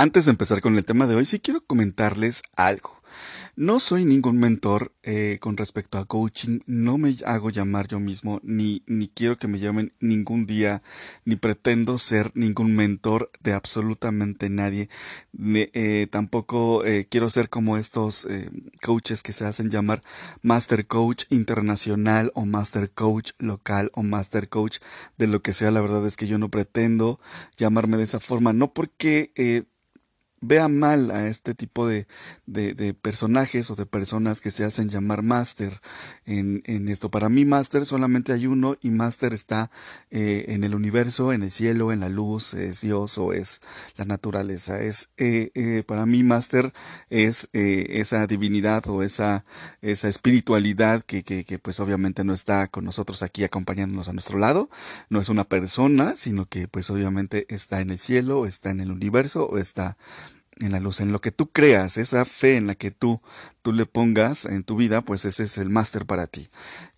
Antes de empezar con el tema de hoy, sí quiero comentarles algo. No soy ningún mentor eh, con respecto a coaching, no me hago llamar yo mismo, ni, ni quiero que me llamen ningún día, ni pretendo ser ningún mentor de absolutamente nadie. Eh, tampoco eh, quiero ser como estos coaches que se hacen llamar Master Coach Internacional o Master Coach Local o Master Coach de lo que sea. La verdad es que yo no pretendo llamarme de esa forma, no porque vea mal a este tipo de, de, personajes o de personas que se hacen llamar máster en, en, esto. Para mí máster solamente hay uno y máster está eh, en el universo, en el cielo, en la luz, es Dios o es la naturaleza. Es eh, eh, para mí máster es esa divinidad o esa, esa espiritualidad que, que, que pues obviamente no está con nosotros aquí acompañándonos a nuestro lado. No es una persona, sino que pues obviamente está en el cielo, está en el universo o está en la luz, en lo que tú creas, esa fe en la que tú, tú le pongas en tu vida, pues ese es el máster para ti.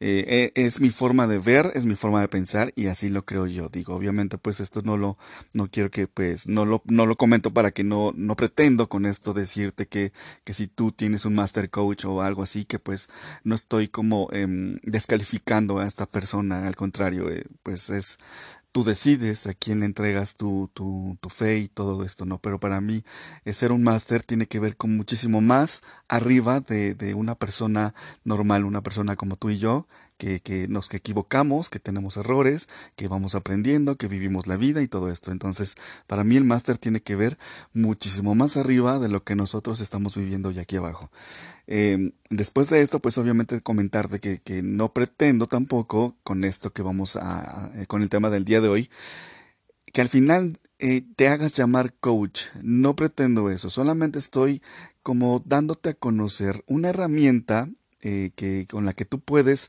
Eh, e, es mi forma de ver, es mi forma de pensar y así lo creo yo. Digo, obviamente, pues esto no lo, no quiero que, pues, no lo, no lo comento para que no, no pretendo con esto decirte que, que si tú tienes un master coach o algo así, que pues no estoy como em, descalificando a esta persona, al contrario, eh, pues es, tú decides a quién le entregas tu, tu, tu, fe y todo esto, ¿no? Pero para mí, eh, ser un máster tiene que ver con muchísimo más arriba de, de una persona normal, una persona como tú y yo, que, que nos que equivocamos, que tenemos errores, que vamos aprendiendo, que vivimos la vida y todo esto. Entonces, para mí el máster tiene que ver muchísimo más arriba de lo que nosotros estamos viviendo ya aquí abajo. Eh, después de esto, pues obviamente comentarte que, que no pretendo tampoco con esto que vamos a, con el tema del día de hoy, que al final eh, te hagas llamar coach. No pretendo eso, solamente estoy como dándote a conocer una herramienta eh, que, con la que tú puedes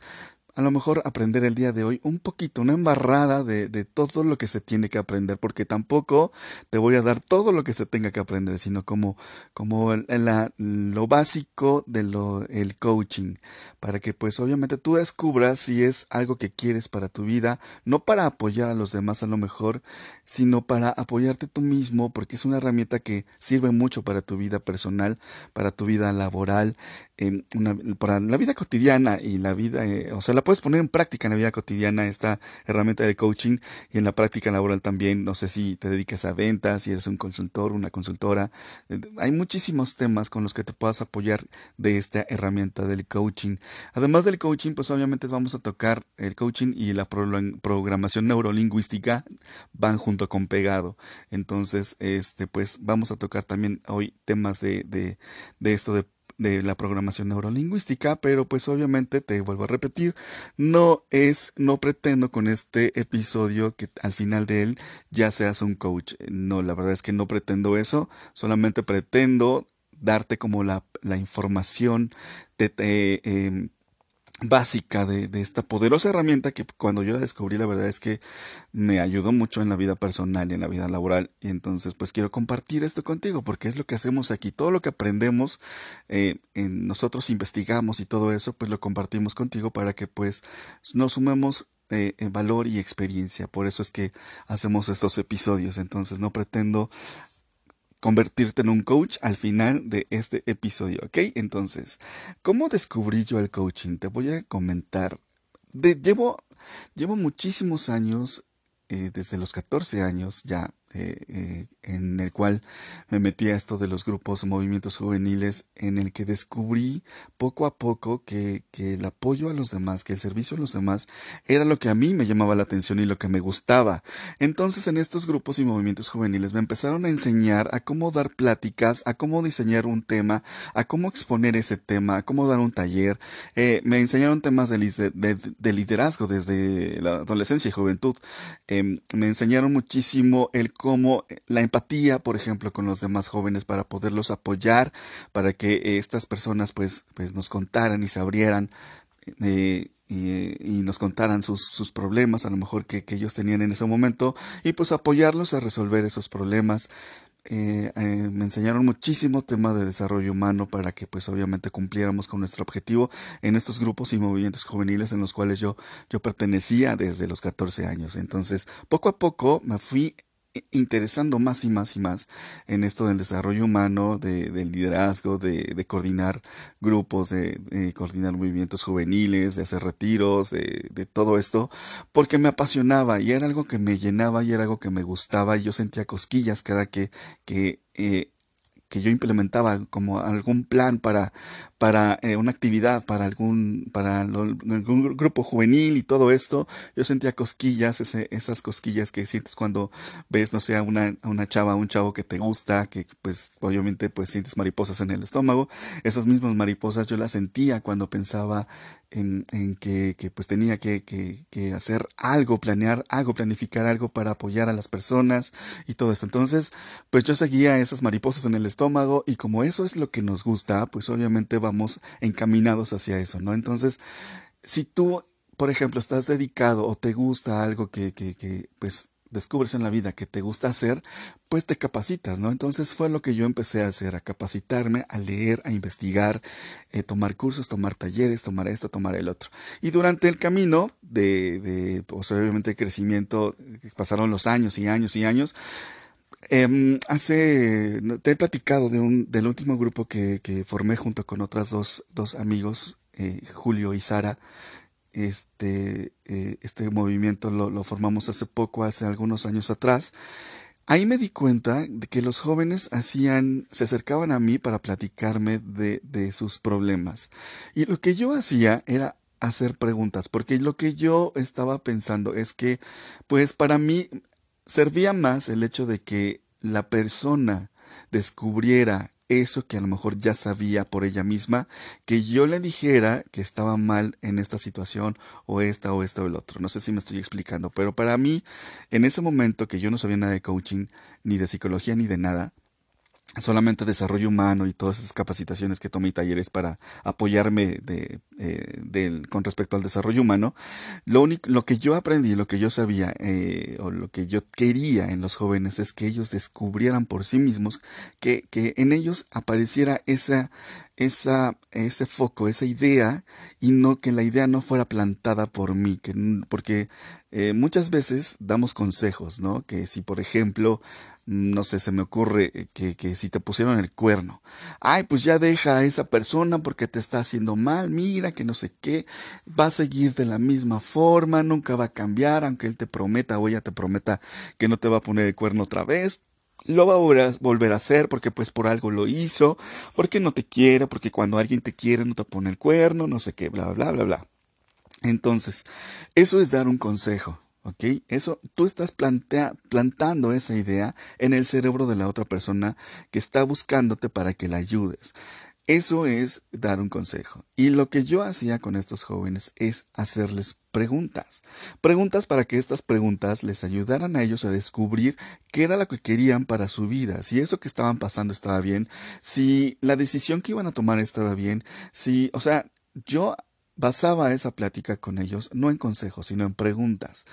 a lo mejor aprender el día de hoy un poquito, una embarrada de, de, todo lo que se tiene que aprender, porque tampoco te voy a dar todo lo que se tenga que aprender, sino como, como el, lo básico de lo, el coaching, para que pues obviamente tú descubras si es algo que quieres para tu vida, no para apoyar a los demás a lo mejor, sino para apoyarte tú mismo, porque es una herramienta que sirve mucho para tu vida personal, para tu vida laboral, una, para la vida cotidiana y la vida, eh, o sea, la puedes poner en práctica en la vida cotidiana esta herramienta de coaching y en la práctica laboral también, no sé si te dedicas a ventas, si eres un consultor, una consultora, eh, hay muchísimos temas con los que te puedas apoyar de esta herramienta del coaching. Además del coaching, pues obviamente vamos a tocar el coaching y la programación neurolingüística van con pegado. Entonces, este, pues vamos a tocar también hoy temas de, de, de esto de de la programación neurolingüística, pero pues obviamente te vuelvo a repetir, no es, no pretendo con este episodio que al final de él ya seas un coach. No, la verdad es que no pretendo eso, solamente pretendo darte como la, la información de, básica de, de, esta poderosa herramienta que cuando yo la descubrí la verdad es que me ayudó mucho en la vida personal y en la vida laboral. Y entonces pues quiero compartir esto contigo porque es lo que hacemos aquí. Todo lo que aprendemos eh, en nosotros investigamos y todo eso pues lo compartimos contigo para que pues nos sumemos eh, valor y experiencia. Por eso es que hacemos estos episodios. Entonces no pretendo convertirte en un coach al final de este episodio, ¿ok? Entonces, ¿cómo descubrí yo el coaching? Te voy a comentar. llevo, llevo muchísimos años, eh, desde los 14 años ya, eh, eh, en el cual me metí a esto de los grupos movimientos juveniles en el que descubrí poco a poco que, que, el apoyo a los demás, que el servicio a los demás era lo que a mí me llamaba la atención y lo que me gustaba. Entonces en estos grupos y movimientos juveniles me empezaron a enseñar a cómo dar pláticas, a cómo diseñar un tema, a cómo exponer ese tema, a cómo dar un taller. Eh, me enseñaron temas de, de, liderazgo desde la adolescencia y juventud. Em, me enseñaron muchísimo el como la empatía, por ejemplo, con los demás jóvenes para poderlos apoyar, para que estas personas pues, pues nos contaran y se abrieran eh, y, nos contaran sus, sus problemas, a lo mejor que, que, ellos tenían en ese momento, y pues apoyarlos a resolver esos problemas. Eh, eh, me enseñaron muchísimo tema de desarrollo humano para que pues obviamente cumpliéramos con nuestro objetivo en estos grupos y movimientos juveniles en los cuales yo, yo pertenecía desde los 14 años. Entonces, poco a poco me fui interesando más y más y más en esto del desarrollo humano, de, del liderazgo, de, de coordinar grupos, de, coordinar movimientos juveniles, de hacer retiros, de, todo esto, porque me apasionaba y era algo que me llenaba y era algo que me gustaba y yo sentía cosquillas cada que, que eh, que yo implementaba como algún plan para, para eh, una actividad, para algún, para algún grupo juvenil y todo esto, yo sentía cosquillas, ese, esas cosquillas que sientes cuando ves, no sé, una, una chava, a un chavo que te gusta, que pues obviamente pues sientes mariposas en el estómago, esas mismas mariposas yo las sentía cuando pensaba en, que, pues tenía que, que, que, hacer algo, planear algo, planificar algo para apoyar a las personas y todo esto. Entonces, pues yo seguía esas mariposas en el estómago y como eso es lo que nos gusta, pues obviamente vamos encaminados hacia eso, ¿no? Entonces, si tú, por ejemplo, estás dedicado o te gusta algo que, que, que pues descubres en la vida que te gusta hacer, pues te capacitas, ¿no? Entonces fue lo que yo empecé a hacer, a capacitarme, a leer, a investigar, eh, tomar cursos, tomar talleres, tomar esto, tomar el otro. Y durante el camino de, de pues, obviamente, crecimiento, pasaron los años y años y años, eh, hace, te he platicado de un, del último grupo que, que formé junto con otras dos, dos amigos, eh, Julio y Sara, este, eh, este movimiento lo, lo, formamos hace poco, hace algunos años atrás. Ahí me di cuenta de que los jóvenes hacían, se acercaban a mí para platicarme de, de sus problemas. Y lo que yo hacía era hacer preguntas, porque lo que yo estaba pensando es que, pues para mí servía más el hecho de que la persona descubriera eso que a lo mejor ya sabía por ella misma, que yo le dijera que estaba mal en esta situación o esta o esta o el otro. No sé si me estoy explicando, pero para mí, en ese momento que yo no sabía nada de coaching, ni de psicología, ni de nada, solamente desarrollo humano y todas esas capacitaciones que tomé y talleres para apoyarme de, eh, con respecto al desarrollo humano, lo, único, lo que yo aprendí, lo que yo sabía eh, o lo que yo quería en los jóvenes es que ellos descubrieran por sí mismos que, que en ellos apareciera esa, esa, ese foco, esa idea y no que la idea no fuera plantada por mí, que, porque eh, muchas veces damos consejos, ¿no? Que si por ejemplo no sé, se me ocurre eh, que, que, si te pusieron el cuerno, ay, pues ya deja a esa persona porque te está haciendo mal, mira que no sé qué, va a seguir de la misma forma, nunca va a cambiar, aunque él te prometa o ella te prometa que no te va a poner el cuerno otra vez, lo va a volver a hacer porque pues por algo lo hizo, porque no te quiere, porque cuando alguien te quiere no te pone el cuerno, no sé qué, bla, bla, bla, bla. Entonces, eso es dar un consejo. ¿Ok? Eso, tú estás plantando esa idea en el cerebro de la otra persona que está buscándote para que la ayudes. Eso es dar un consejo. Y lo que yo hacía con estos jóvenes es hacerles preguntas. Preguntas para que estas preguntas les ayudaran a ellos a descubrir qué era lo que querían para su vida, si eso que estaban pasando estaba bien, si la decisión que iban a tomar estaba bien, si, o sea, yo basaba esa plática con ellos no en consejos, sino en preguntas.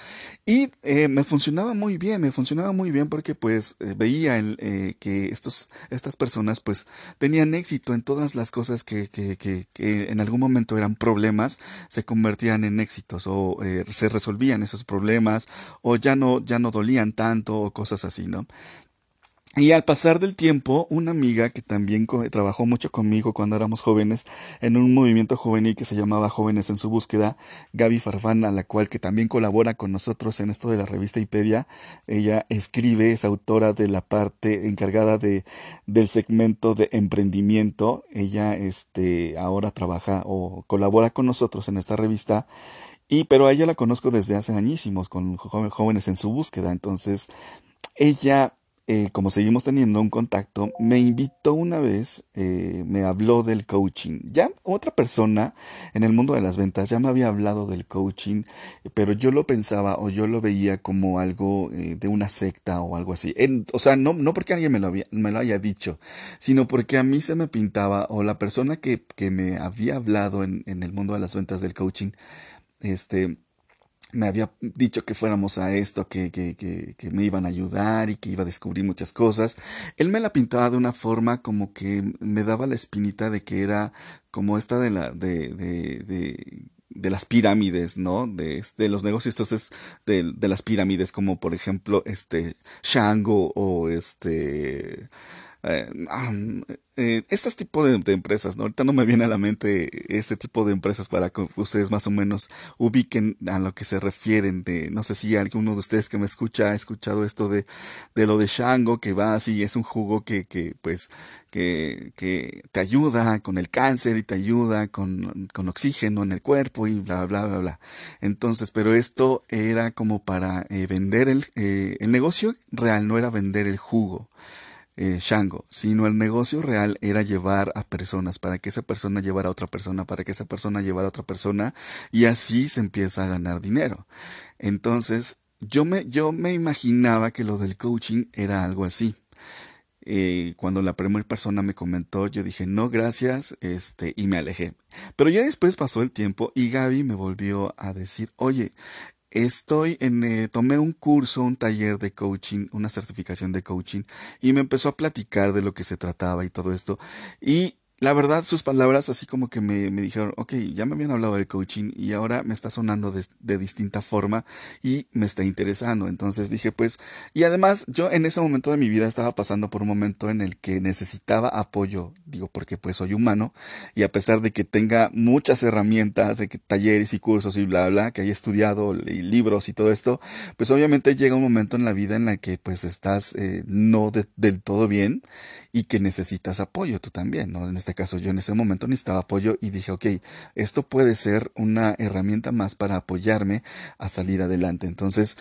Y eh, me funcionaba muy bien, me funcionaba muy bien porque pues eh, veía eh, que estos, estas personas pues tenían éxito en todas las cosas que, que, que, que en algún momento eran problemas, se convertían en éxitos o se resolvían esos problemas o ya no, ya no dolían tanto o cosas así, ¿no? Y al pasar del tiempo, una amiga que también trabajó mucho conmigo cuando éramos jóvenes en un movimiento juvenil que se llamaba Jóvenes en su búsqueda, Gaby Farfana, la cual que también colabora con nosotros en esto de la revista Ipedia, ella escribe, es autora de la parte encargada de del segmento de emprendimiento. Ella este ahora trabaja o colabora con nosotros en esta revista y pero a ella la conozco desde hace añísimos con jóvenes en su búsqueda, entonces ella eh, como seguimos teniendo un contacto, me invitó una vez, eh, me habló del coaching. Ya otra persona en el mundo de las ventas ya me había hablado del coaching, pero yo lo pensaba o yo lo veía como algo eh, de una secta o algo así. o sea, no, no porque alguien me lo, había, me lo haya dicho, sino porque a mí se me pintaba o la persona que, que me había hablado en, en el mundo de las ventas del coaching, este, me había dicho que fuéramos a esto, que, que, que, que, me iban a ayudar y que iba a descubrir muchas cosas. Él me la pintaba de una forma como que me daba la espinita de que era como esta de la, de, de, de de las pirámides, ¿no? De, de los negocios entonces de, de, las pirámides, como por ejemplo, este, Shango o este, eh, eh, este tipo de, empresas, ¿no? Ahorita no me viene a la mente este tipo de empresas para que ustedes más o menos ubiquen a lo que se refieren de, no sé si alguno de ustedes que me escucha ha escuchado esto de, de lo de Shango, que va así, es un jugo que, que pues, que, que te ayuda con el cáncer y te ayuda con, con oxígeno en el cuerpo y bla, bla, bla, bla. Entonces, pero esto era como para eh, vender el, eh, el negocio real, no era vender el jugo eh, Shango, sino el negocio real era llevar a personas, para que esa persona llevara a otra persona, para que esa persona llevara a otra persona, y así se empieza a ganar dinero. Entonces, yo me, yo me imaginaba que lo del coaching era algo así. Eh, cuando la primera persona me comentó, yo dije, no, gracias, este, y me alejé. Pero ya después pasó el tiempo y Gaby me volvió a decir, oye, Estoy en, eh, tomé un curso, un taller de coaching, una certificación de coaching y me empezó a platicar de lo que se trataba y todo esto. Y la verdad, sus palabras así como que me, me, dijeron, ok, ya me habían hablado de coaching y ahora me está sonando de, de, distinta forma y me está interesando. Entonces dije, pues, y además yo en ese momento de mi vida estaba pasando por un momento en el que necesitaba apoyo, digo, porque pues soy humano y a pesar de que tenga muchas herramientas, de que talleres y cursos y bla, bla, que haya estudiado y libros y todo esto, pues obviamente llega un momento en la vida en la que pues estás eh, no del todo bien y que necesitas apoyo tú también, ¿no? Caso yo en ese momento necesitaba apoyo y dije, ok, esto puede ser una herramienta más para apoyarme a salir adelante. Entonces,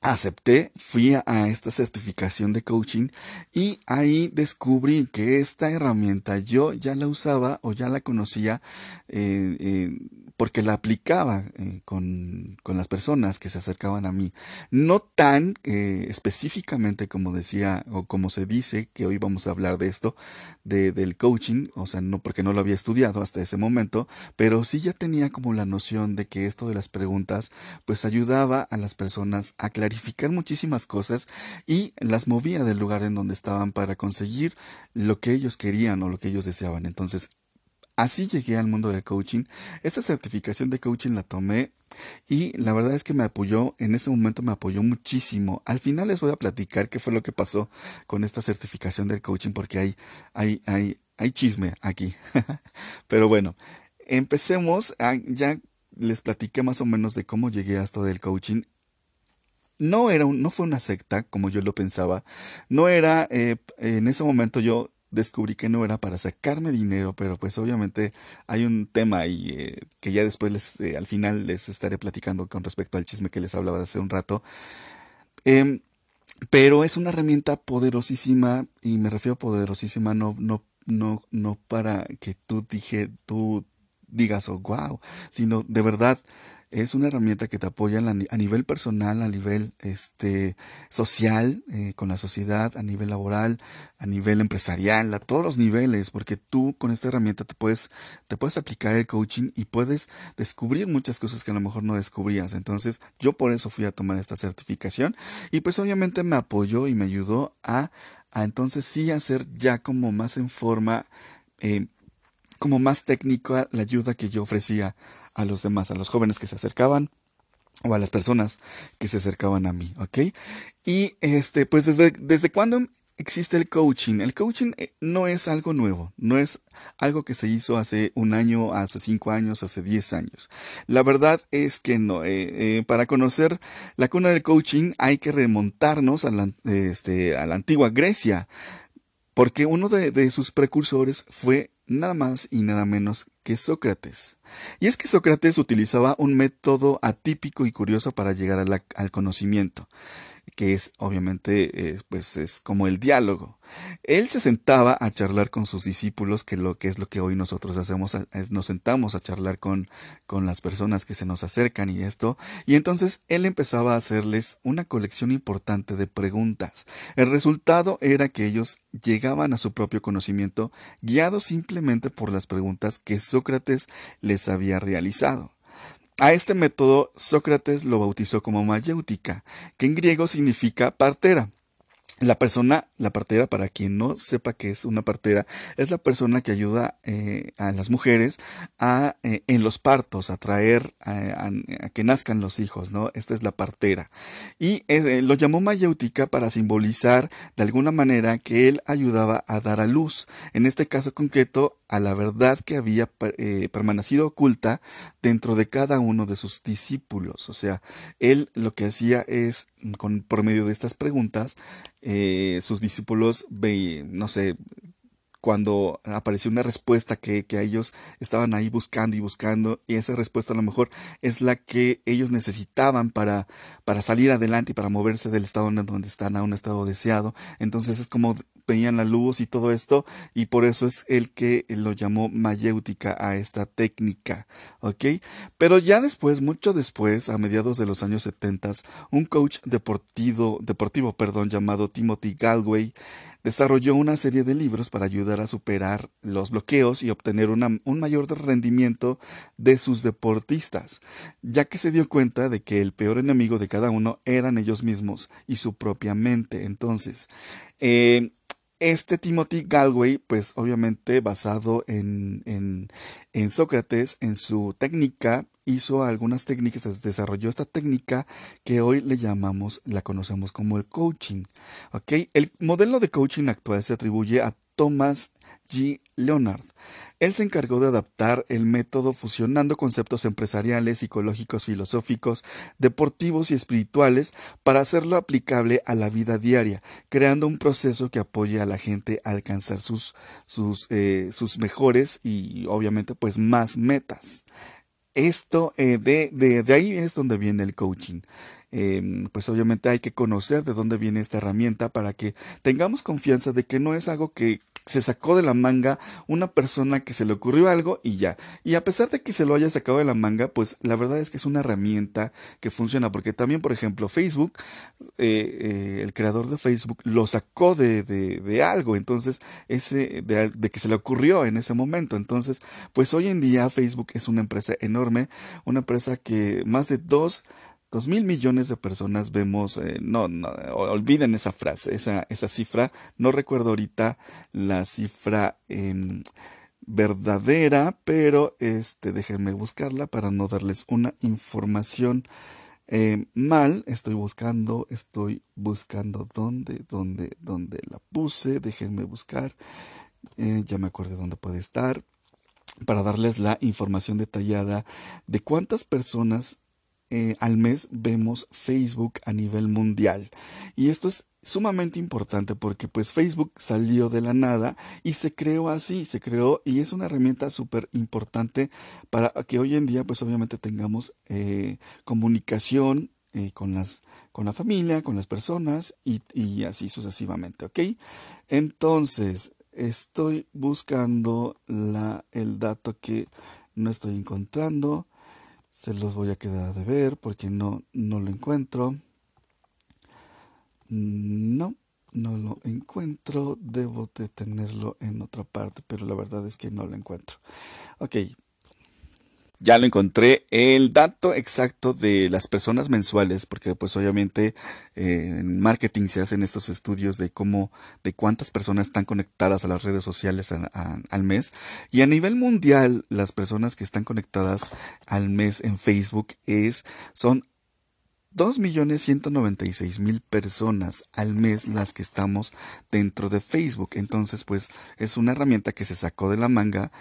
acepté, fui a esta certificación de coaching y ahí descubrí que esta herramienta yo ya la usaba o ya la conocía eh, eh, porque la aplicaba eh, con, con, las personas que se acercaban a mí. No tan eh, específicamente como decía o como se dice que hoy vamos a hablar de esto, de, del coaching, o sea, no porque no lo había estudiado hasta ese momento, pero sí ya tenía como la noción de que esto de las preguntas pues ayudaba a las personas a clarificar muchísimas cosas y las movía del lugar en donde estaban para conseguir lo que ellos querían o lo que ellos deseaban. Entonces, Así llegué al mundo del coaching. Esta certificación de coaching la tomé y la verdad es que me apoyó, en ese momento me apoyó muchísimo. Al final les voy a platicar qué fue lo que pasó con esta certificación del coaching porque hay, hay, hay, hay chisme aquí. Pero bueno, empecemos. ya les platiqué más o menos de cómo llegué a esto del coaching no era no fue una secta como yo lo pensaba no era eh, en ese momento yo descubrí que no era para sacarme dinero, pero pues obviamente hay un tema ahí eh, que ya después les, eh, al final les estaré platicando con respecto al chisme que les hablaba hace un rato. Em, pero es una herramienta poderosísima y me refiero a poderosísima no no no no para que tú dije tú digas oh wow, sino de verdad es una herramienta que te apoya a nivel personal, a nivel este, social, eh, con la sociedad, a nivel laboral, a nivel empresarial, a todos los niveles, porque tú con esta herramienta te puedes, te puedes aplicar el coaching y puedes descubrir muchas cosas que a lo mejor no descubrías. Entonces, yo por eso fui a tomar esta certificación y pues obviamente me apoyó y me ayudó a, a entonces sí hacer ya como más en forma, eh, como más técnica la ayuda que yo ofrecía a los demás, a los jóvenes que se acercaban o a las personas que se acercaban a mí, ¿ok? Y este, pues desde, desde cuándo existe el coaching. El coaching eh, no es algo nuevo, no es algo que se hizo hace un año, hace cinco años, hace diez años. La verdad es que no. Eh, eh, para conocer la cuna del coaching hay que remontarnos a la, este, a la antigua Grecia, porque uno de, de sus precursores fue nada más y nada menos que Sócrates. Y es que Sócrates utilizaba un método atípico y curioso para llegar al conocimiento que es obviamente eh, pues es como el diálogo. Él se sentaba a charlar con sus discípulos, que lo que es lo que hoy nosotros hacemos, nos sentamos a charlar con, con las personas que se nos acercan y esto, y entonces él empezaba a hacerles una colección importante de preguntas. El resultado era que ellos llegaban a su propio conocimiento guiados simplemente por las preguntas que Sócrates les había realizado. A este método Sócrates lo bautizó como mayéutica, que en griego significa partera. La persona, la partera, para quien no sepa que es una partera, es la persona que ayuda eh, a las mujeres a eh, en los partos, a traer a, que nazcan los hijos, ¿no? Esta es la partera. Y eh, lo llamó mayéutica para simbolizar de alguna manera que él ayudaba a dar a luz. En este caso concreto, a la verdad que había permanecido oculta dentro de cada uno de sus discípulos. O sea, él lo que hacía es, con, por medio de estas preguntas, eh, sus discípulos, no sé, cuando apareció una respuesta que, que ellos estaban ahí buscando y buscando, y esa respuesta a lo mejor es la que ellos necesitaban para, para salir adelante y para moverse del estado en donde están a un estado deseado. Entonces es como veían la luz y todo esto, y por eso es el que lo llamó mayéutica a esta técnica. Pero ya después, mucho después, a mediados de los años 70, un coach deportivo, deportivo perdón, llamado Timothy Galway desarrolló una serie de libros para ayudar a superar los bloqueos y obtener un mayor rendimiento de sus deportistas, ya que se dio cuenta de que el peor enemigo de cada uno eran ellos mismos y su propia mente. Entonces, eh, este Timothy Galway, pues obviamente basado en, en, en Sócrates, en su técnica hizo algunas técnicas, desarrolló esta técnica que hoy le llamamos, la conocemos como el coaching. El modelo de coaching actual se atribuye a Thomas G. Leonard. Él se encargó de adaptar el método fusionando conceptos empresariales, psicológicos, filosóficos, deportivos y espirituales para hacerlo aplicable a la vida diaria, creando un proceso que apoye a la gente a alcanzar sus, sus, eh, mejores y obviamente pues más metas. Esto, eh, de, de, de, ahí es donde viene el coaching. Em, pues obviamente hay que conocer de dónde viene esta herramienta para que tengamos confianza de que no es algo que se sacó de la manga una persona que se le ocurrió algo y ya. Y a pesar de que se lo haya sacado de la manga, pues la verdad es que es una herramienta que funciona, porque también, por ejemplo, Facebook, eh, eh, el creador de Facebook lo sacó de, de, de algo, entonces, ese, de, de, que se le ocurrió en ese momento. Entonces, pues hoy en día Facebook es una empresa enorme, una empresa que más de dos Dos mil millones de personas vemos, eh, no, no, olviden esa frase, esa, esa cifra, no recuerdo ahorita la cifra em, verdadera, pero este, déjenme buscarla para no darles una información em, mal. Estoy buscando, estoy buscando dónde, dónde, dónde la puse, déjenme buscar, eh, ya me acuerdo dónde puede estar. Para darles la información detallada de cuántas personas eh, al mes vemos Facebook a nivel mundial. Y esto es sumamente importante porque pues Facebook salió de la nada y se creó así, se creó y es una herramienta súper importante para que hoy en día pues obviamente tengamos eh, comunicación eh, con las con la familia, con las personas y, y así sucesivamente, ¿ok? Entonces, estoy buscando la, el dato que no estoy encontrando. Se los voy a quedar de ver porque no, no lo encuentro. No, no lo encuentro. Debo de tenerlo en otra parte, pero la verdad es que no lo encuentro. Ok, ya lo encontré, el dato exacto de las personas mensuales, porque pues obviamente eh, en marketing se hacen estos estudios de cómo, de cuántas personas están conectadas a las redes sociales al mes. Y a nivel mundial, las personas que están conectadas al mes en Facebook es, son 2.196.000 personas al mes las que estamos dentro de Facebook. Entonces, pues es una herramienta que se sacó de la manga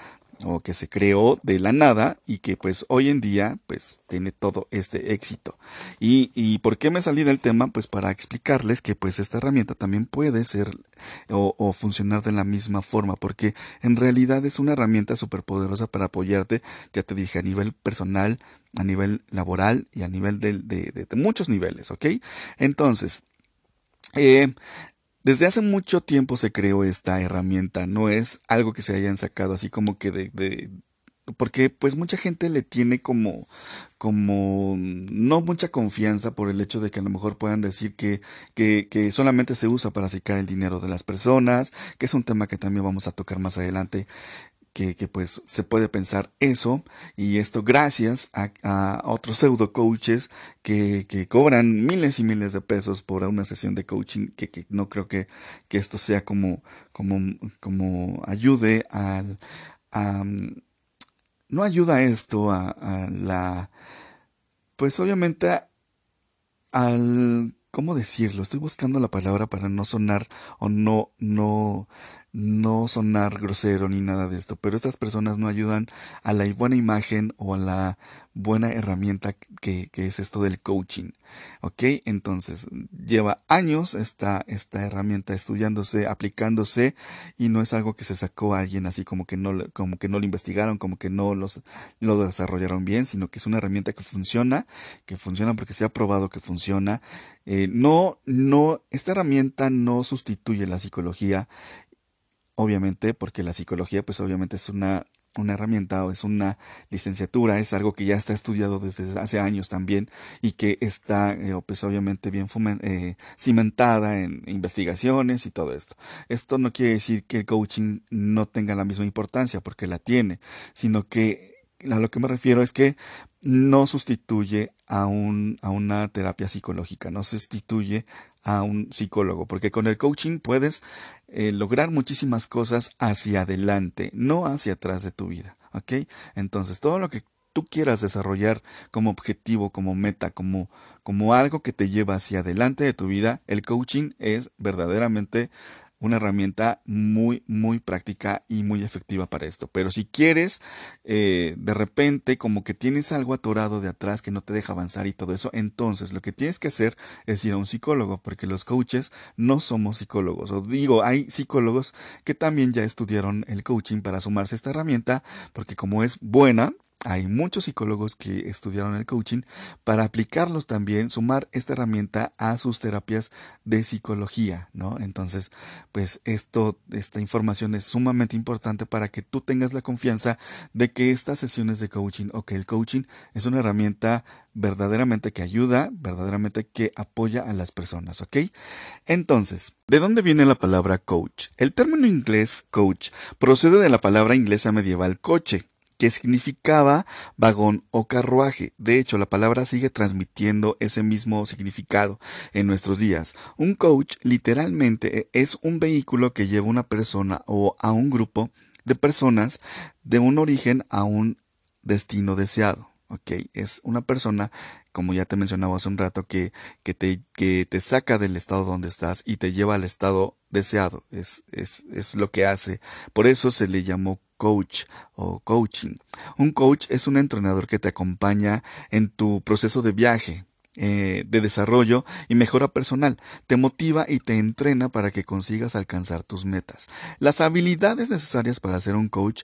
o que se creó de la nada y que pues hoy en día pues tiene todo este éxito. Y, y por qué me salí del tema? Pues para explicarles que pues esta herramienta también puede ser o, funcionar de la misma forma porque en realidad es una herramienta súper poderosa para apoyarte, ya te dije, a nivel personal, a nivel laboral y a nivel de, de, de, de muchos niveles, ¿ok? Entonces, eh, desde hace mucho tiempo se creó esta herramienta, no es algo que se hayan sacado así como que de, de porque pues mucha gente le tiene como como no mucha confianza por el hecho de que a lo mejor puedan decir que, que, que solamente se usa para sacar el dinero de las personas, que es un tema que también vamos a tocar más adelante que, pues se puede pensar eso y esto gracias a, otros pseudo coaches que, que, cobran miles y miles de pesos por una sesión de coaching que, que no creo que, que, esto sea como, como, como ayude al... A, no ayuda esto a, a la... Pues obviamente al ¿cómo decirlo? Estoy buscando la palabra para no sonar o no, no, no sonar grosero ni nada de esto, pero estas personas no ayudan a la buena imagen o a la buena herramienta que, es esto del coaching. ¿Ok? Entonces, lleva años esta, esta herramienta estudiándose, aplicándose, y no es algo que se sacó a alguien así como que no, como que no lo investigaron, como que no los, lo desarrollaron bien, sino que es una herramienta que funciona, que funciona porque se ha probado que funciona. Eh, no, no, esta herramienta no sustituye la psicología obviamente, porque la psicología, pues obviamente es una, una herramienta o es una licenciatura, es algo que ya está estudiado desde hace años también y que está, eh, pues obviamente bien eh, cimentada en investigaciones y todo esto. Esto no quiere decir que el coaching no tenga la misma importancia, porque la tiene, sino que a lo que me refiero es que no sustituye a, un, a una terapia psicológica, no sustituye a un psicólogo, porque con el coaching puedes eh, lograr muchísimas cosas hacia adelante, no hacia atrás de tu vida, ¿ok? Entonces, todo lo que tú quieras desarrollar como objetivo, como meta, como, como algo que te lleva hacia adelante de tu vida, el coaching es verdaderamente una herramienta muy, muy práctica y muy efectiva para esto. Pero si quieres, eh, de repente, como que tienes algo atorado de atrás que no te deja avanzar y todo eso, entonces lo que tienes que hacer es ir a un psicólogo, porque los coaches no somos psicólogos. O digo, hay psicólogos que también ya estudiaron el coaching para sumarse a esta herramienta, porque como es buena, hay muchos psicólogos que estudiaron el coaching para aplicarlos también, sumar esta herramienta a sus terapias de psicología, ¿no? Entonces, pues esto, esta información es sumamente importante para que tú tengas la confianza de que estas sesiones de coaching o que el coaching es una herramienta verdaderamente que ayuda, verdaderamente que apoya a las personas, ¿ok? Entonces, ¿de dónde viene la palabra coach? El término inglés coach procede de la palabra inglesa medieval coche que significaba vagón o carruaje. De hecho, la palabra sigue transmitiendo ese mismo significado en nuestros días. Un coach literalmente es un vehículo que lleva una persona o a un grupo de personas de un origen a un destino deseado. Ok, es una persona, como ya te mencionaba hace un rato, que, que, te, que te saca del estado donde estás y te lleva al estado deseado. Es, es, es lo que hace. Por eso se le llamó coach o coaching. Un coach es un entrenador que te acompaña en tu proceso de viaje, eh, de desarrollo y mejora personal. Te motiva y te entrena para que consigas alcanzar tus metas. Las habilidades necesarias para ser un coach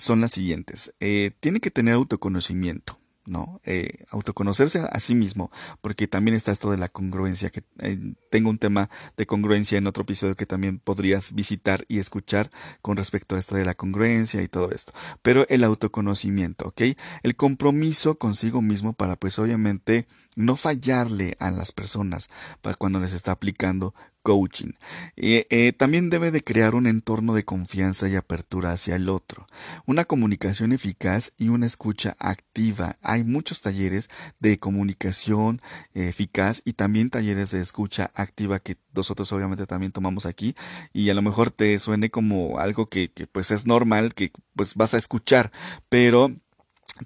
son las siguientes. Eh, tiene que tener autoconocimiento. ¿no? Eh, autoconocerse a sí mismo, porque también está esto de la congruencia, que eh, tengo un tema de congruencia en otro episodio que también podrías visitar y escuchar con respecto a esto de la congruencia y todo esto. Pero el autoconocimiento, ¿ok? El compromiso consigo mismo para pues obviamente no fallarle a las personas para cuando les está aplicando coaching. Eh, eh, también debe de crear un entorno de confianza y apertura hacia el otro, una comunicación eficaz y una escucha activa. Hay muchos talleres de comunicación eficaz y también talleres de escucha activa que nosotros obviamente también tomamos aquí y a lo mejor te suene como algo que, que pues es normal que pues vas a escuchar, pero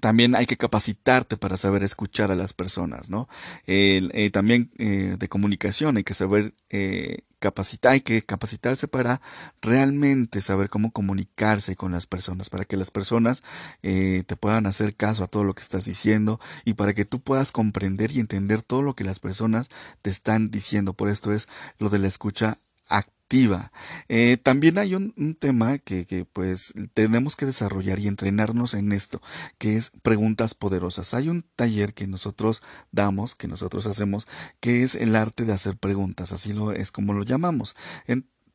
también hay que capacitarte para saber escuchar a las personas, ¿no? Eh, también eh, de comunicación hay que saber eh, capacitar, hay que capacitarse para realmente saber cómo comunicarse con las personas, para que las personas te puedan hacer caso a todo lo que estás diciendo y para que tú puedas comprender y entender todo lo que las personas te están diciendo. Por esto es lo de la escucha eh, también hay un, tema que, que, pues tenemos que desarrollar y entrenarnos en esto, que es preguntas poderosas. Hay un taller que nosotros damos, que nosotros hacemos, que es el arte de hacer preguntas, así lo es como lo llamamos.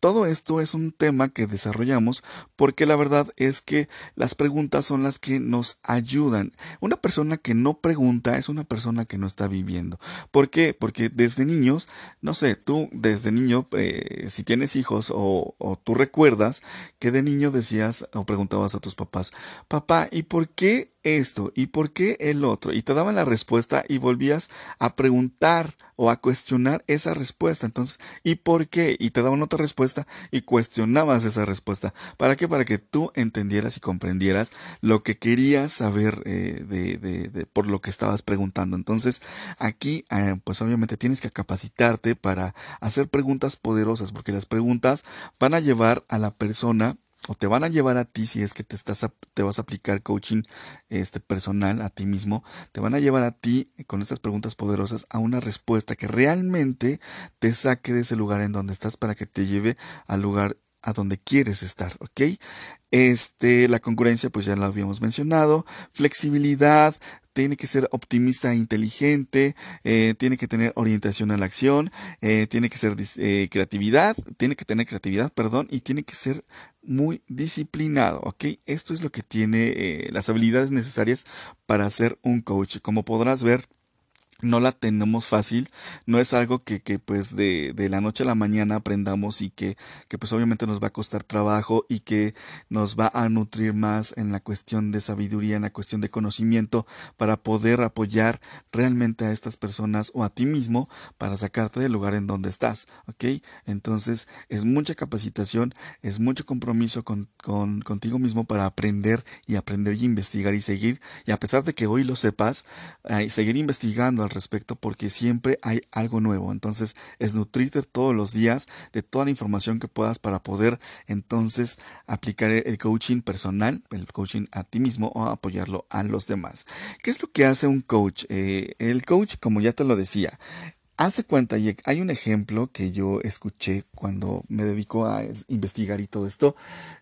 Todo esto es un tema que desarrollamos porque la verdad es que las preguntas son las que nos ayudan. Una persona que no pregunta es una persona que no está viviendo. ¿Por qué? Porque desde niños, no sé, tú desde niño, eh, si tienes hijos o, o tú recuerdas que de niño decías o preguntabas a tus papás, papá, ¿y por qué esto y por qué el otro y te daban la respuesta y volvías a preguntar o a cuestionar esa respuesta. Entonces y por qué y te daban otra respuesta y cuestionabas esa respuesta. Para qué para que tú entendieras y comprendieras lo que querías saber eh, de, de, por lo que estabas preguntando. Entonces aquí eh, pues obviamente tienes que capacitarte para hacer preguntas poderosas porque las preguntas van a llevar a la persona o te van a llevar a ti si es que te estás te vas a aplicar coaching este personal a ti mismo, te van a llevar a ti con estas preguntas poderosas a una respuesta que realmente te saque de ese lugar en donde estás para que te lleve al lugar a donde quieres estar, ¿ok? Este, la concurrencia, pues ya la habíamos mencionado, flexibilidad, tiene que ser optimista e inteligente, eh, tiene que tener orientación a la acción, eh, tiene que ser eh, creatividad, tiene que tener creatividad, perdón, y tiene que ser muy disciplinado, ¿ok? Esto es lo que tiene las habilidades necesarias para ser un coach. Como podrás ver, no la tenemos fácil, no es algo que, que pues de, de, la noche a la mañana aprendamos y que, que pues obviamente nos va a costar trabajo y que nos va a nutrir más en la cuestión de sabiduría, en la cuestión de conocimiento para poder apoyar realmente a estas personas o a ti mismo para sacarte del lugar en donde estás, ¿ok? Entonces es mucha capacitación, es mucho compromiso con, con, contigo mismo para aprender y aprender y investigar y seguir y a pesar de que hoy lo sepas, seguir investigando respecto porque siempre hay algo nuevo. Entonces es nutrirte todos los días de toda la información que puedas para poder entonces aplicar el coaching personal, el coaching a ti mismo o apoyarlo a los demás. ¿Qué es lo que hace un coach? Eh, el coach, como ya te lo decía, Hace cuenta, hay un ejemplo que yo escuché cuando me dedico a investigar y todo esto.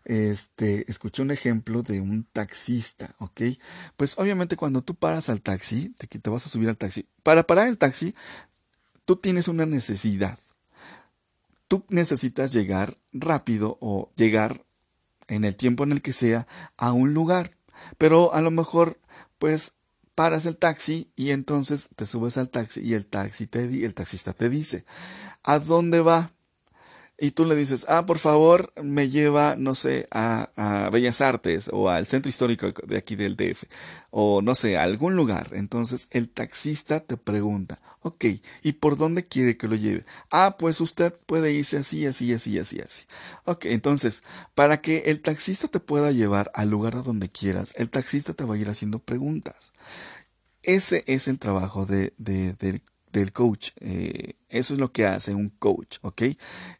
Este, escuché un ejemplo de un taxista, ¿ok? Pues obviamente cuando tú paras al taxi, te, te vas a subir al taxi. Para parar el taxi, tú tienes una necesidad. Tú necesitas llegar rápido o llegar en el tiempo en el que sea a un lugar. Pero a lo mejor, pues paras el taxi y entonces te subes al taxi y el taxi te el taxista te dice, ¿a dónde va? Y tú le dices, ah, por favor, me lleva, no sé, a, a Bellas Artes o al centro histórico de aquí del DF o no sé, a algún lugar. Entonces el taxista te pregunta, ok, ¿y por dónde quiere que lo lleve? Ah, pues usted puede irse así, así, así, así, así. Ok, entonces, para que el taxista te pueda llevar al lugar a donde quieras, el taxista te va a ir haciendo preguntas. Ese es el trabajo de, del, coach. Eh, eso es lo que hace un coach, ¿ok?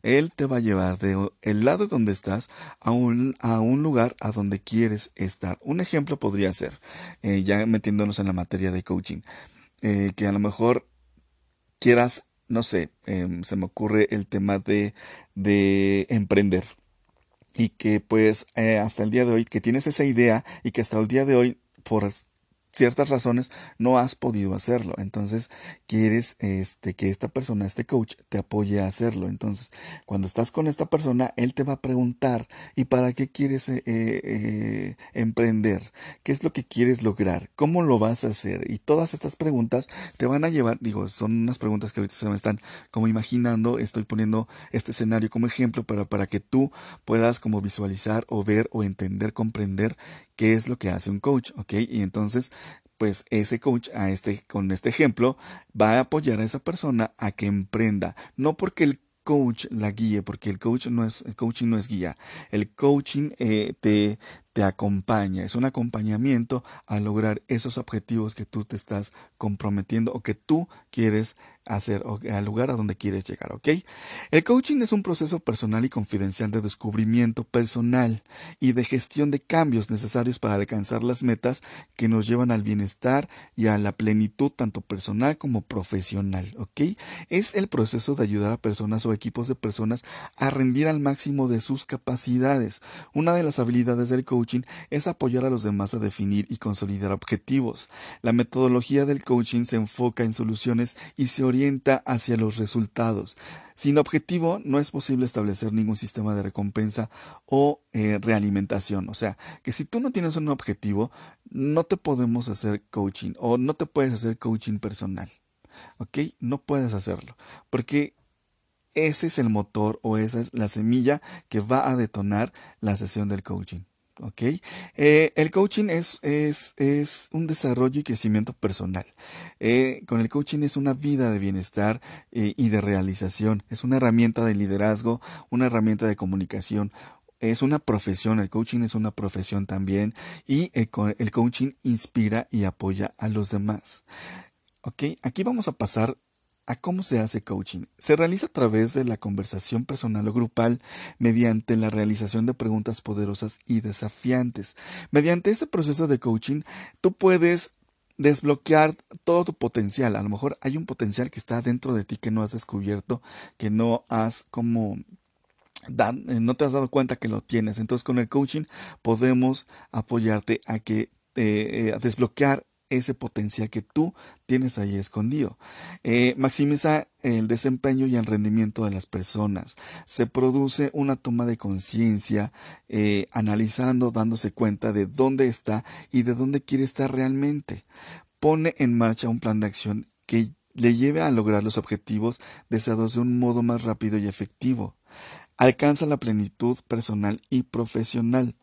Él te va a llevar de el lado donde estás a un, a un lugar a donde quieres estar. Un ejemplo podría ser, eh, ya metiéndonos en la materia de coaching, eh, que a lo mejor quieras, no sé, em, se me ocurre el tema de, de emprender y que pues hasta el día de hoy que tienes esa idea y que hasta el día de hoy por ciertas razones no has podido hacerlo. Entonces, quieres este, que esta persona, este coach, te apoye a hacerlo. Entonces, cuando estás con esta persona, él te va a preguntar, ¿y para qué quieres eh, eh, emprender? ¿Qué es lo que quieres lograr? ¿Cómo lo vas a hacer? Y todas estas preguntas te van a llevar, digo, son unas preguntas que ahorita se me están como imaginando, estoy poniendo este escenario como ejemplo para, para que tú puedas como visualizar o ver o entender, comprender qué es lo que hace un coach, ¿ok? Y entonces, pues ese coach a este, con este ejemplo, va a apoyar a esa persona a que emprenda, no porque el coach la guíe, porque el coach no es, el coaching no es guía. El coaching eh, te, te acompaña, es un acompañamiento a lograr esos objetivos que tú te estás comprometiendo o que tú quieres hacer o al lugar a donde quieres llegar, ¿ok? El coaching es un proceso personal y confidencial de descubrimiento personal y de gestión de cambios necesarios para alcanzar las metas que nos llevan al bienestar y a la plenitud tanto personal como profesional, ¿ok? Es el proceso de ayudar a personas o equipos de personas a rendir al máximo de sus capacidades. Una de las habilidades del coaching es apoyar a los demás a definir y consolidar objetivos. La metodología del coaching se enfoca en soluciones y se orienta hacia los resultados. Sin objetivo no es posible establecer ningún sistema de recompensa o eh, realimentación. O sea, que si tú no tienes un objetivo, no te podemos hacer coaching o no te puedes hacer coaching personal. ¿Ok? No puedes hacerlo. Porque ese es el motor o esa es la semilla que va a detonar la sesión del coaching. ¿Ok? Eh, el coaching es, es, es, un desarrollo y crecimiento personal. Eh, con el coaching es una vida de bienestar eh, y de realización. Es una herramienta de liderazgo, una herramienta de comunicación. Es una profesión, el coaching es una profesión también y el, el coaching inspira y apoya a los demás. Ok, aquí vamos a pasar a cómo se hace coaching. Se realiza a través de la conversación personal o grupal mediante la realización de preguntas poderosas y desafiantes. Mediante este proceso de coaching, tú puedes desbloquear todo tu potencial. A lo mejor hay un potencial que está dentro de ti que no has descubierto, que no has como eh, no te has dado cuenta que lo tienes. Entonces con el coaching podemos apoyarte a que eh, a desbloquear ese potencial que tú tienes ahí escondido. Eh, maximiza el desempeño y el rendimiento de las personas. Se produce una toma de conciencia, eh, analizando, dándose cuenta de dónde está y de dónde quiere estar realmente. Pone en marcha un plan de acción que le lleve a lograr los objetivos deseados de un modo más rápido y efectivo. Alcanza la plenitud personal y profesional.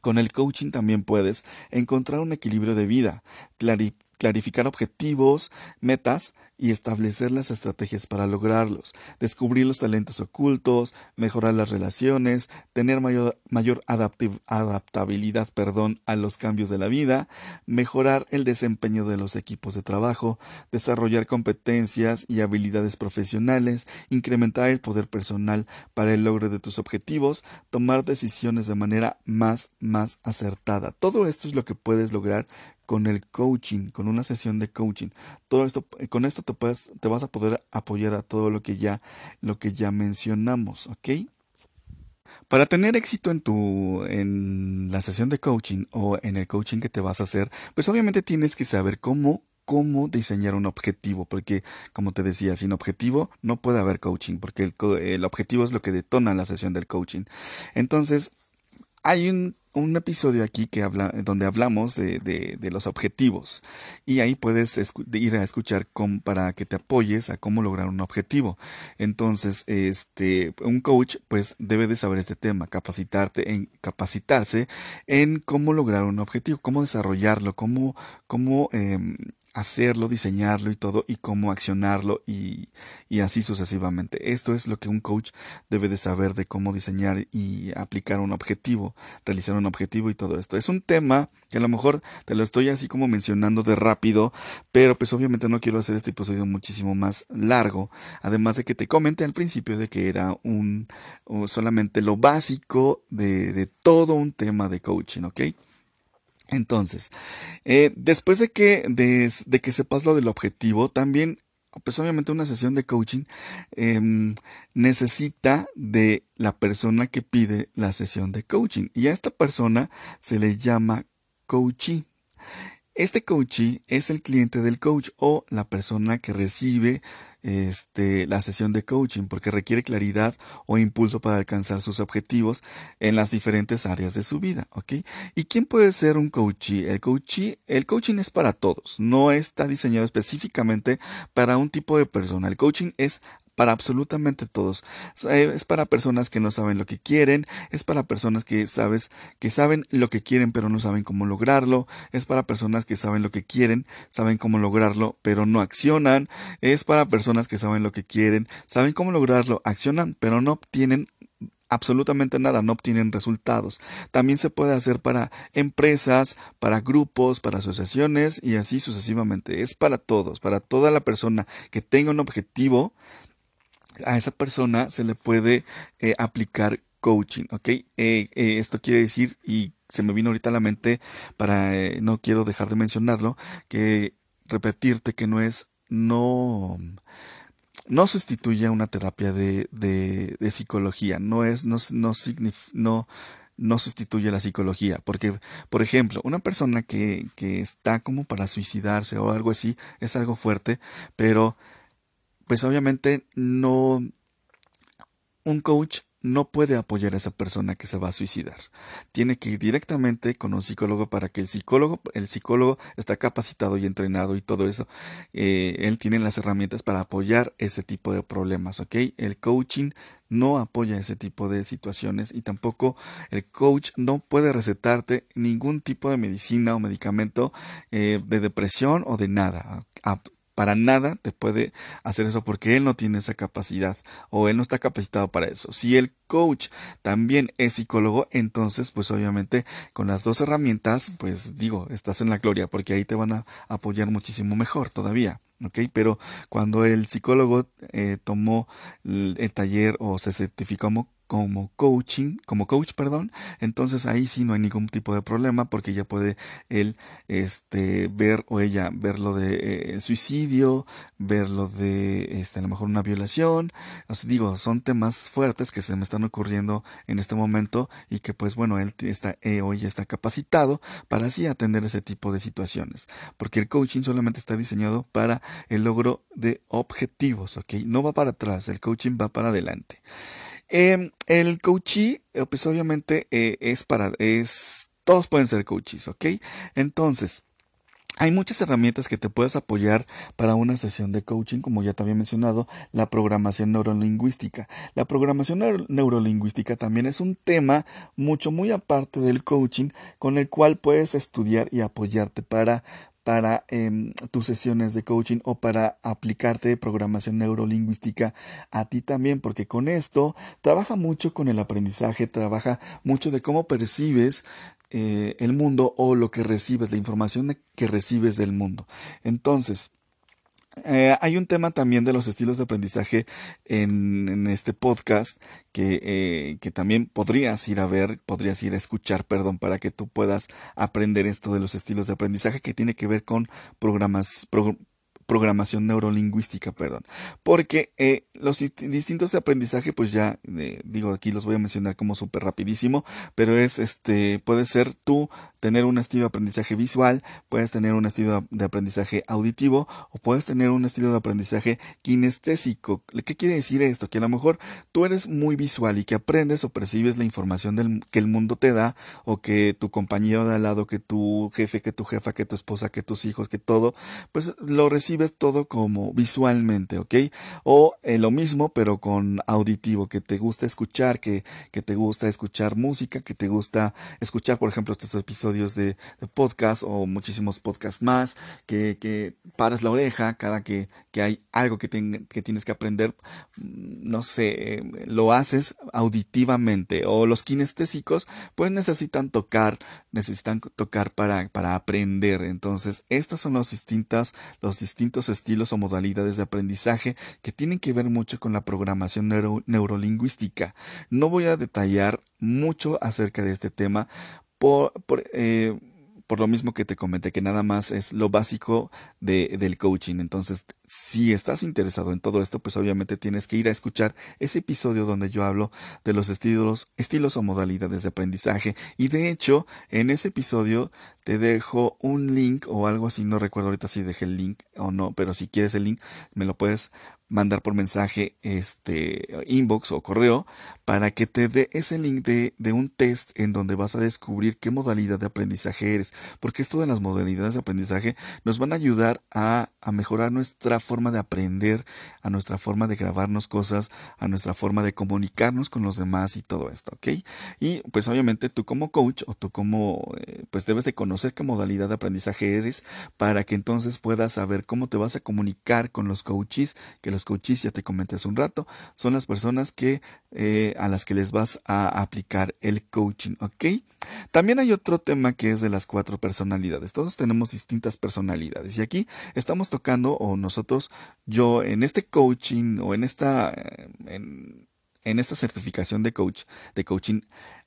Con el coaching también puedes encontrar un equilibrio de vida, clarificar objetivos, metas y establecer las estrategias para lograrlos, descubrir los talentos ocultos, mejorar las relaciones, tener mayor, mayor adaptabilidad perdón, a los cambios de la vida, mejorar el desempeño de los equipos de trabajo, desarrollar competencias y habilidades profesionales, incrementar el poder personal para el logro de tus objetivos, tomar decisiones de manera más, más acertada. Todo esto es lo que puedes lograr con el coaching, con una sesión de coaching. Todo esto, con esto te, puedes, te vas a poder apoyar a todo lo que ya, lo que ya mencionamos, ¿ok? Para tener éxito en tu en la sesión de coaching o en el coaching que te vas a hacer, pues obviamente tienes que saber cómo cómo diseñar un objetivo, porque como te decía, sin objetivo no puede haber coaching, porque el, el objetivo es lo que detona la sesión del coaching. Entonces, hay un un episodio aquí que habla, donde hablamos de, de, los objetivos y ahí puedes ir a escuchar para que te apoyes a cómo lograr un objetivo. Entonces, este, un coach pues debe de saber este tema, capacitarte en capacitarse en cómo lograr un objetivo, cómo desarrollarlo, cómo, cómo em, hacerlo, diseñarlo y todo, y cómo accionarlo y, y, así sucesivamente. Esto es lo que un coach debe de saber de cómo diseñar y aplicar un objetivo, realizar un objetivo y todo esto. Es un tema que a lo mejor te lo estoy así como mencionando de rápido, pero pues obviamente no quiero hacer este episodio muchísimo más largo, además de que te comenté al principio de que era un solamente lo básico de, de todo un tema de coaching, ¿ok? Entonces, eh, después de que, de, que sepas lo del objetivo, también, pues obviamente una sesión de coaching em, necesita de la persona que pide la sesión de coaching. Y a esta persona se le llama coachee. Este coachee es el cliente del coach o la persona que recibe este, la sesión de coaching porque requiere claridad o impulso para alcanzar sus objetivos en las diferentes áreas de su vida, ¿ok? ¿Y quién puede ser un coachee? El coachee, el coaching es para todos, no está diseñado específicamente para un tipo de persona. El coaching es para absolutamente todos. Eh, es para personas que no saben lo que quieren, es para personas que sabes que saben lo que quieren pero no saben cómo lograrlo, es para personas que saben lo que quieren, saben cómo lograrlo pero no accionan, es para personas que saben lo que quieren, saben cómo lograrlo, accionan pero no obtienen absolutamente nada, no obtienen resultados. También se puede hacer para empresas, para grupos, para asociaciones y así sucesivamente. Es para todos, para toda la persona que tenga un objetivo a esa persona se le puede eh, aplicar coaching, ¿ok? Eh, eh, esto quiere decir, y se me vino ahorita a la mente, para, no quiero dejar de mencionarlo, que repetirte que no es, no, no sustituye una terapia de, de, de psicología, no es, no, no, no no sustituye la psicología. Porque, por ejemplo, una persona que, que está como para suicidarse o algo así es algo fuerte, pero pues obviamente no... Un coach no puede apoyar a esa persona que se va a suicidar. Tiene que ir directamente con un psicólogo para que el psicólogo, el psicólogo está capacitado y entrenado y todo eso. Eh, él tiene las herramientas para apoyar ese tipo de problemas, ¿ok? El coaching no apoya ese tipo de situaciones y tampoco el coach no puede recetarte ningún tipo de medicina o medicamento eh, de depresión o de nada para nada te puede hacer eso porque él no tiene esa capacidad o él no está capacitado para eso. Si el coach también es psicólogo, entonces pues obviamente con las dos herramientas pues digo, estás en la gloria porque ahí te van a apoyar muchísimo mejor todavía. ¿ok? Pero cuando el psicólogo eh, tomó el, taller o se certificó como, como coaching, como coach, perdón, entonces ahí sí no hay ningún tipo de problema porque ya puede él este ver o ella ver lo de eh, suicidio, ver lo de este a lo mejor una violación, os digo, son temas fuertes que se me están ocurriendo en este momento y que pues bueno, él está eh, hoy está capacitado para así atender ese tipo de situaciones, porque el coaching solamente está diseñado para el logro de objetivos, ¿ok? No va para atrás, el coaching va para adelante. Eh, el coachee, eh, pues obviamente eh, es para, es, todos pueden ser coaches, ¿ok? Entonces, hay muchas herramientas que te puedes apoyar para una sesión de coaching, como ya te había mencionado, la programación neurolingüística. La programación neurolingüística también es un tema mucho muy aparte del coaching con el cual puedes estudiar y apoyarte para para em, tus sesiones de coaching o para aplicarte programación neurolingüística a ti también, porque con esto trabaja mucho con el aprendizaje, trabaja mucho de cómo percibes eh, el mundo o lo que recibes, la información que recibes del mundo. Entonces, eh, hay un tema también de los estilos de aprendizaje en, este podcast que, eh, que, también podrías ir a ver, podrías ir a escuchar, perdón, para que tú puedas aprender esto de los estilos de aprendizaje que tiene que ver con programas, programación neurolingüística, perdón. Porque eh, los distintos de aprendizaje, pues ya eh, digo, aquí los voy a mencionar como súper rapidísimo, pero es este, puede ser tú tener un estilo de aprendizaje visual, puedes tener un estilo de aprendizaje auditivo o puedes tener un estilo de aprendizaje kinestésico. ¿Qué quiere decir esto? Que a lo mejor tú eres muy visual y que aprendes o percibes la información del, que el mundo te da o que tu compañero de al lado, que tu jefe, que tu jefa, que tu esposa, que tus hijos, que todo, pues lo recibes todo como visualmente, ¿ok? O eh, lo mismo pero con auditivo, que te gusta escuchar, que, que te gusta escuchar música, que te gusta escuchar, por ejemplo, estos episodios de, podcast o muchísimos podcasts más, que, que paras la oreja cada que, que hay algo que, que tienes que aprender, mm, no sé, lo haces auditivamente o los kinestésicos pues necesitan tocar, necesitan tocar para, para aprender. Entonces, estos son los distintos, los distintos estilos o modalidades de aprendizaje que tienen que ver mucho con la programación neurolingüística. No voy a detallar mucho acerca de este tema por, por, eh, por, lo mismo que te comenté, que nada más es lo básico de, del coaching. Entonces, si estás interesado en todo esto, pues obviamente tienes que ir a escuchar ese episodio donde yo hablo de los estilos, estilos o modalidades de aprendizaje. Y de hecho, en ese episodio te dejo un link o algo así, no recuerdo ahorita si dejé el link o no, pero si quieres el link, me lo puedes mandar por mensaje este inbox o correo para que te dé ese link de, de, un test en donde vas a descubrir qué modalidad de aprendizaje eres. Porque esto de las modalidades de aprendizaje nos van a ayudar a, a mejorar nuestra forma de aprender a nuestra forma de grabarnos cosas a nuestra forma de comunicarnos con los demás y todo esto ok y pues obviamente tú como coach o tú como eh, pues debes de conocer qué modalidad de aprendizaje eres para que entonces puedas saber cómo te vas a comunicar con los coaches que los coaches, ya te comenté hace un rato, son las personas que eh, a las que les vas a aplicar el coaching, ¿ok? También hay otro tema que es de las cuatro personalidades. Todos tenemos distintas personalidades y aquí estamos tocando o nosotros, yo en este coaching o en esta, eh, en, en esta certificación de coach, de coaching,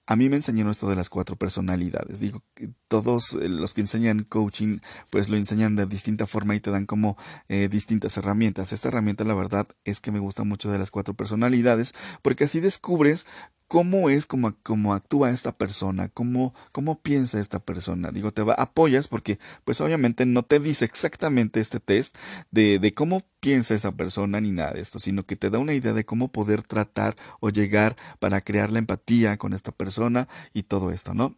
a mí me enseñaron esto de las cuatro personalidades. Digo, todos eh, los que enseñan coaching, pues lo enseñan de distinta forma y te dan como eh, distintas herramientas. Esta herramienta, la verdad, es que me gusta mucho de las cuatro personalidades, porque así descubres cómo es como, como actúa esta persona, cómo, cómo piensa esta persona. Digo, te va, apoyas porque pues obviamente no te dice exactamente este test de, de cómo piensa esa persona ni nada de esto, sino que te da una idea de cómo poder tratar o llegar para crear la empatía con esta persona y todo esto, ¿no?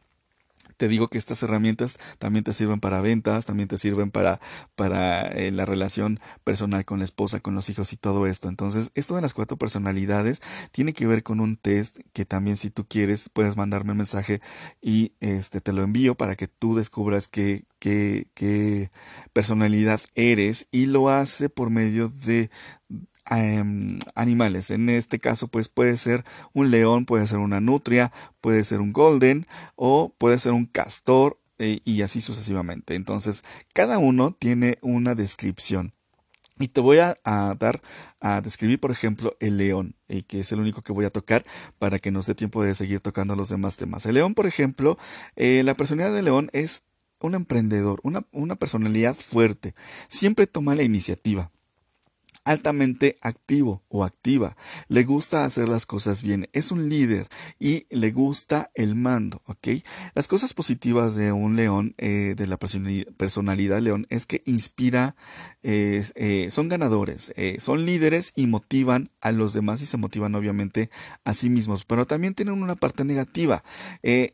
Te digo que estas herramientas también te sirven para ventas, también te sirven para, para eh, la relación personal con la esposa, con los hijos y todo esto. Entonces, esto de las cuatro personalidades tiene que ver con un test que también si tú quieres puedes mandarme un mensaje y este te lo envío para que tú descubras qué, qué, qué personalidad eres y lo hace por medio de Em, animales. En este caso, pues puede ser un león, puede ser una nutria, puede ser un golden o puede ser un castor eh, y así sucesivamente. Entonces, cada uno tiene una descripción. Y te voy a, dar a describir, por ejemplo, el león, y que es el único que voy a tocar para que nos dé tiempo de seguir tocando los demás temas. El león, por ejemplo, eh, la personalidad del león es un emprendedor, una, una personalidad fuerte. Siempre toma la iniciativa altamente activo o activa, le gusta hacer las cosas bien, es un líder y le gusta el mando, ¿ok? Las cosas positivas de un león, eh, de la personalidad león, es que inspira, eh, son ganadores, eh, son líderes y motivan a los demás y se motivan obviamente a sí mismos, pero también tienen una parte negativa,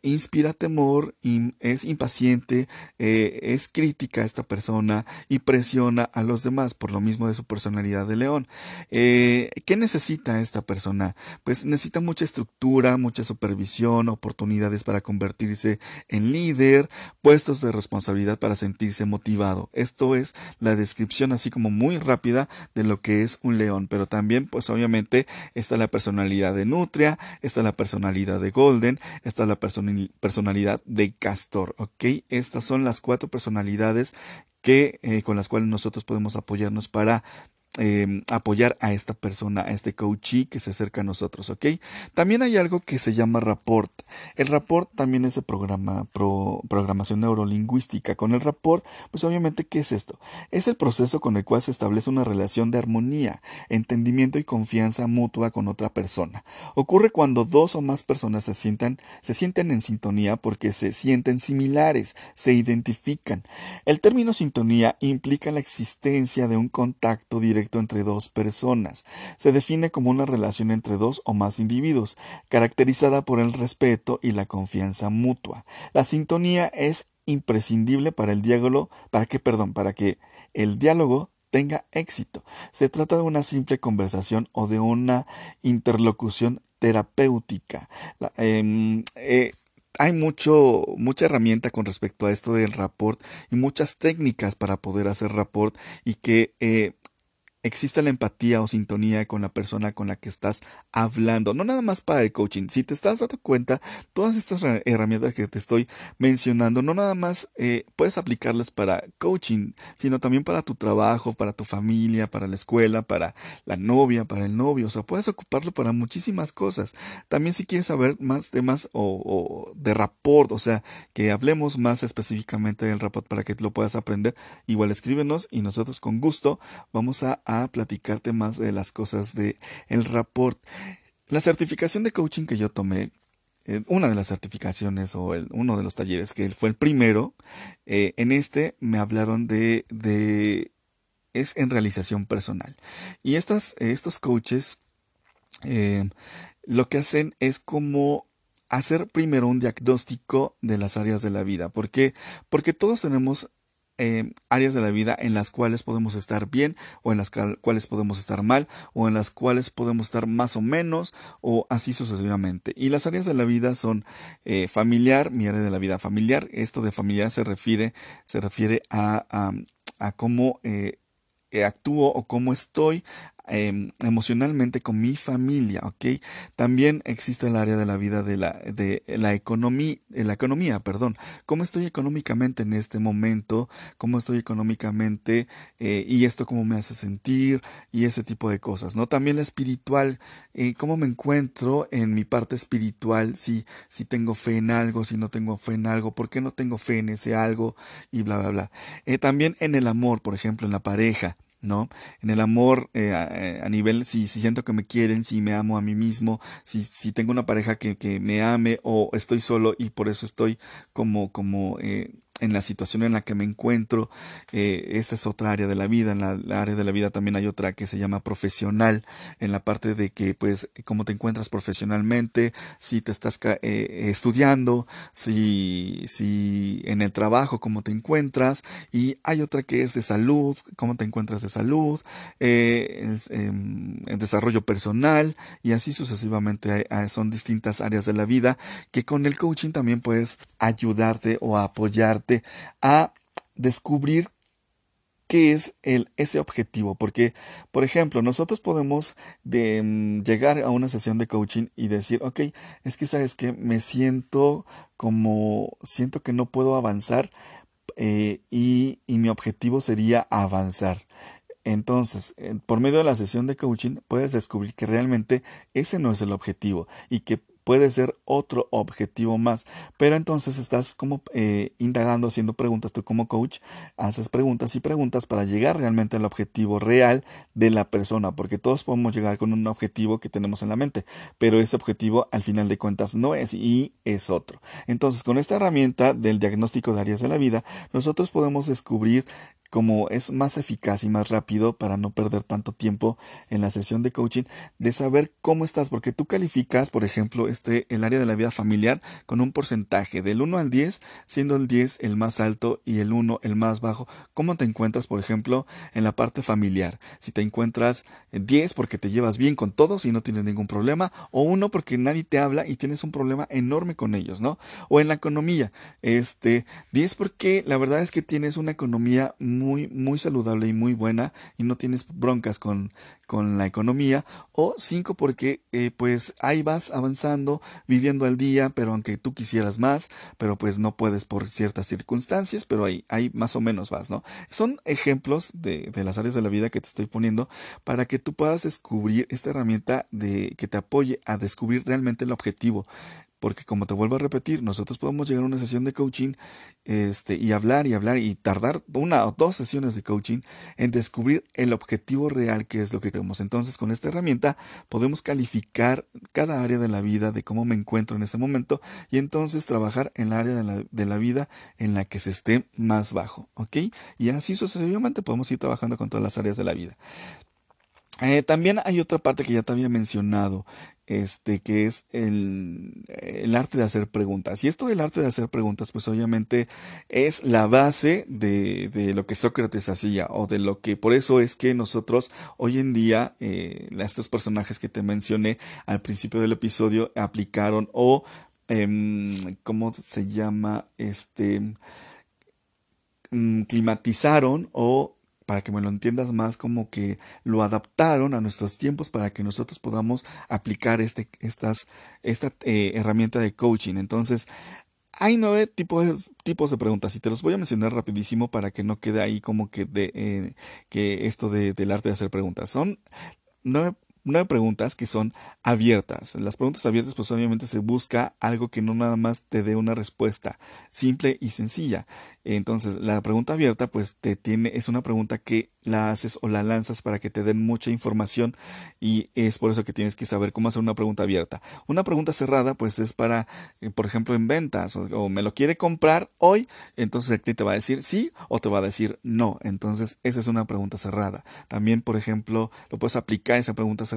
inspira temor, es impaciente, es crítica a esta persona y presiona a los demás por lo mismo de su personalidad de León. Eh, ¿Qué necesita esta persona? Pues necesita mucha estructura, mucha supervisión, oportunidades para convertirse en líder, puestos de responsabilidad para sentirse motivado. Esto es la descripción así como muy rápida de lo que es un león, pero también pues obviamente está la personalidad de Nutria, está la personalidad de Golden, está la personalidad de Castor, ¿ok? Estas son las cuatro personalidades que eh, con las cuales nosotros podemos apoyarnos para Em, apoyar a esta persona, a este coachee que se acerca a nosotros, ¿ok? También hay algo que se llama rapport. El rapport también es de programa, programación neurolingüística. Con el rapport, pues obviamente, ¿qué es esto? Es el proceso con el cual se establece una relación de armonía, entendimiento y confianza mutua con otra persona. Ocurre cuando dos o más personas se sientan, se sienten en sintonía porque se sienten similares, se identifican. El término sintonía implica la existencia de un contacto directo entre dos personas. Se define como una relación entre dos o más individuos, caracterizada por el respeto y la confianza mutua. La sintonía es imprescindible para el diálogo, para que, perdón, para que el diálogo tenga éxito. Se trata de una simple conversación o de una interlocución terapéutica. Em, eh, hay mucho, mucha herramienta con respecto a esto del rapport y muchas técnicas para poder hacer rapport y que eh, existe la empatía o sintonía con la persona con la que estás hablando. No nada más para el coaching. Si te estás dando cuenta, todas estas herramientas que te estoy mencionando, no nada más eh, puedes aplicarlas para coaching, sino también para tu trabajo, para tu familia, para la escuela, para la novia, para el novio. O sea, puedes ocuparlo para muchísimas cosas. También si quieres saber más temas o, o de rapport, o sea, que hablemos más específicamente del rapport para que lo puedas aprender, igual escríbenos y nosotros con gusto vamos a platicarte más de las cosas de el rapport. La certificación de coaching que yo tomé, eh, una de las certificaciones o el, uno de los talleres que fue el primero, eh, en este me hablaron de, de es en realización personal. Y estas, estos coaches eh, lo que hacen es como hacer primero un diagnóstico de las áreas de la vida. ¿Por qué? Porque todos tenemos eh, áreas de la vida en las cuales podemos estar bien o en las cuales podemos estar mal o en las cuales podemos estar más o menos o así sucesivamente. Y las áreas de la vida son eh, familiar, mi área de la vida familiar. Esto de familiar se refiere, se refiere a, a, cómo eh, actúo o cómo estoy Em, emocionalmente con mi familia, ¿ok? También existe el área de la vida de la, de la economía, la economía, perdón. ¿Cómo estoy económicamente en este momento? ¿Cómo estoy económicamente? Eh, y esto cómo me hace sentir y ese tipo de cosas, ¿no? También la espiritual, eh, cómo me encuentro en mi parte espiritual, si, si tengo fe en algo, si no tengo fe en algo, por qué no tengo fe en ese algo y bla, bla, bla. Eh, también en el amor, por ejemplo, en la pareja ¿no? En el amor eh, a, nivel, si, si, siento que me quieren, si me amo a mí mismo, si, si tengo una pareja que, que me ame o estoy solo y por eso estoy como, como eh, en la situación en la que me encuentro. Eh, esa es otra área de la vida. En la, área de la vida también hay otra que se llama profesional, en la parte de que, pues, cómo te encuentras profesionalmente, si te estás eh, estudiando, si, si en el trabajo, cómo te encuentras. Y hay otra que es de salud, cómo te encuentras de salud, eh, em, desarrollo personal y así sucesivamente. son distintas áreas de la vida que con el coaching también puedes ayudarte o apoyarte a descubrir qué es el, ese objetivo. Porque, por ejemplo, nosotros podemos de, mm, llegar a una sesión de coaching y decir, ok, es que sabes que me siento como, siento que no puedo avanzar eh, y, y mi objetivo sería avanzar. Entonces, por medio de la sesión de coaching puedes descubrir que realmente ese no es el objetivo y que puede ser otro objetivo más. Pero entonces estás como eh, indagando, haciendo preguntas. Tú como coach haces preguntas y preguntas para llegar realmente al objetivo real de la persona, porque todos podemos llegar con un objetivo que tenemos en la mente, pero ese objetivo al final de cuentas no es y es otro. Entonces, con esta herramienta del diagnóstico de áreas de la vida, nosotros podemos descubrir como es más eficaz y más rápido para no perder tanto tiempo en la sesión de coaching, de saber cómo estás, porque tú calificas, por ejemplo, este, el área de la vida familiar con un porcentaje del 1 al 10, siendo el 10 el más alto y el 1 el más bajo. ¿Cómo te encuentras, por ejemplo, en la parte familiar? Si te encuentras 10 porque te llevas bien con todos y no tienes ningún problema, o 1 porque nadie te habla y tienes un problema enorme con ellos, ¿no? O en la economía, este, 10 porque la verdad es que tienes una economía muy, muy saludable y muy buena y no tienes broncas con, con la economía. O cinco, porque eh, pues ahí vas avanzando, viviendo al día, pero aunque tú quisieras más, pero pues no puedes por ciertas circunstancias, pero ahí, ahí más o menos vas, ¿no? Son ejemplos de, de las áreas de la vida que te estoy poniendo para que tú puedas descubrir esta herramienta de que te apoye a descubrir realmente el objetivo porque como te vuelvo a repetir, nosotros podemos llegar a una sesión de coaching este, y hablar y hablar y tardar una o dos sesiones de coaching en descubrir el objetivo real que es lo que queremos. Entonces, con esta herramienta podemos calificar cada área de la vida, de cómo me encuentro en ese momento y entonces trabajar en el área de la, de la vida en la que se esté más bajo. ¿Ok? Y así sucesivamente podemos ir trabajando con todas las áreas de la vida. Eh, también hay otra parte que ya te había mencionado, este, que es el, el, arte de hacer preguntas. Y esto del arte de hacer preguntas, pues obviamente es la base de, de lo que Sócrates hacía, o de lo que, por eso es que nosotros hoy en día, eh, estos personajes que te mencioné al principio del episodio, aplicaron o, eh, ¿cómo se llama? Este, mm, climatizaron o para que me lo entiendas más, como que lo adaptaron a nuestros tiempos para que nosotros podamos aplicar este, estas, esta eh, herramienta de coaching. Entonces, hay nueve tipos, tipos de preguntas y te los voy a mencionar rapidísimo para que no quede ahí como que, de, eh, que esto de, del arte de hacer preguntas. Son nueve nueve preguntas que son abiertas. las preguntas abiertas, pues obviamente se busca algo que no nada más te dé una respuesta simple y sencilla. Entonces, la pregunta abierta, pues te tiene, es una pregunta que la haces o la lanzas para que te den mucha información y es por eso que tienes que saber cómo hacer una pregunta abierta. Una pregunta cerrada, pues es para, eh, por ejemplo, en ventas o, me lo quiere comprar hoy, entonces el cliente va a decir sí o te va a decir no. Entonces, esa es una pregunta cerrada. También, por ejemplo, lo puedes aplicar esa pregunta cerrada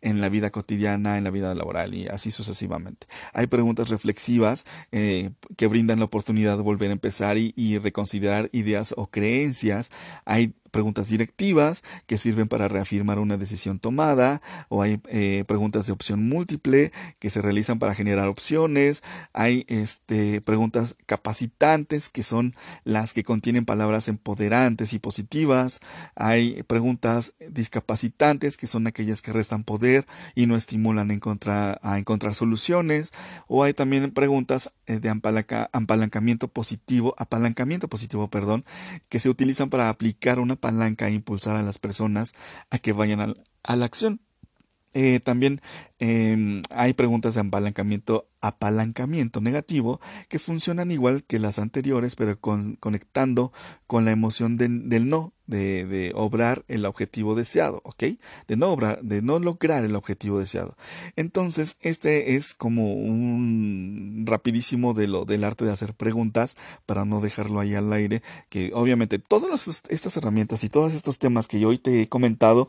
en la vida cotidiana, en la vida laboral y así sucesivamente. Hay preguntas reflexivas eh, que brindan la oportunidad de volver a empezar y, y reconsiderar ideas o creencias. Hay preguntas directivas que sirven para reafirmar una decisión tomada, o hay eh, preguntas de opción múltiple que se realizan para generar opciones, hay este, preguntas capacitantes que son las que contienen palabras empoderantes y positivas, hay preguntas discapacitantes que son aquellas que restan poder y no estimulan a encontrar, soluciones, o hay también preguntas eh, de apalancamiento positivo, apalancamiento positivo, perdón, que se utilizan para aplicar una palanca e impulsar a las personas a que vayan a, la acción. Eh, también em, hay preguntas de apalancamiento, apalancamiento negativo que funcionan igual que las anteriores, pero conectando con la emoción del no, de, obrar el objetivo deseado, ¿ok? De no obrar, de no lograr el objetivo deseado. Entonces, este es como un rapidísimo de lo del arte de hacer preguntas para no dejarlo ahí al aire, que obviamente todas estas herramientas y todos estos temas que yo hoy te he comentado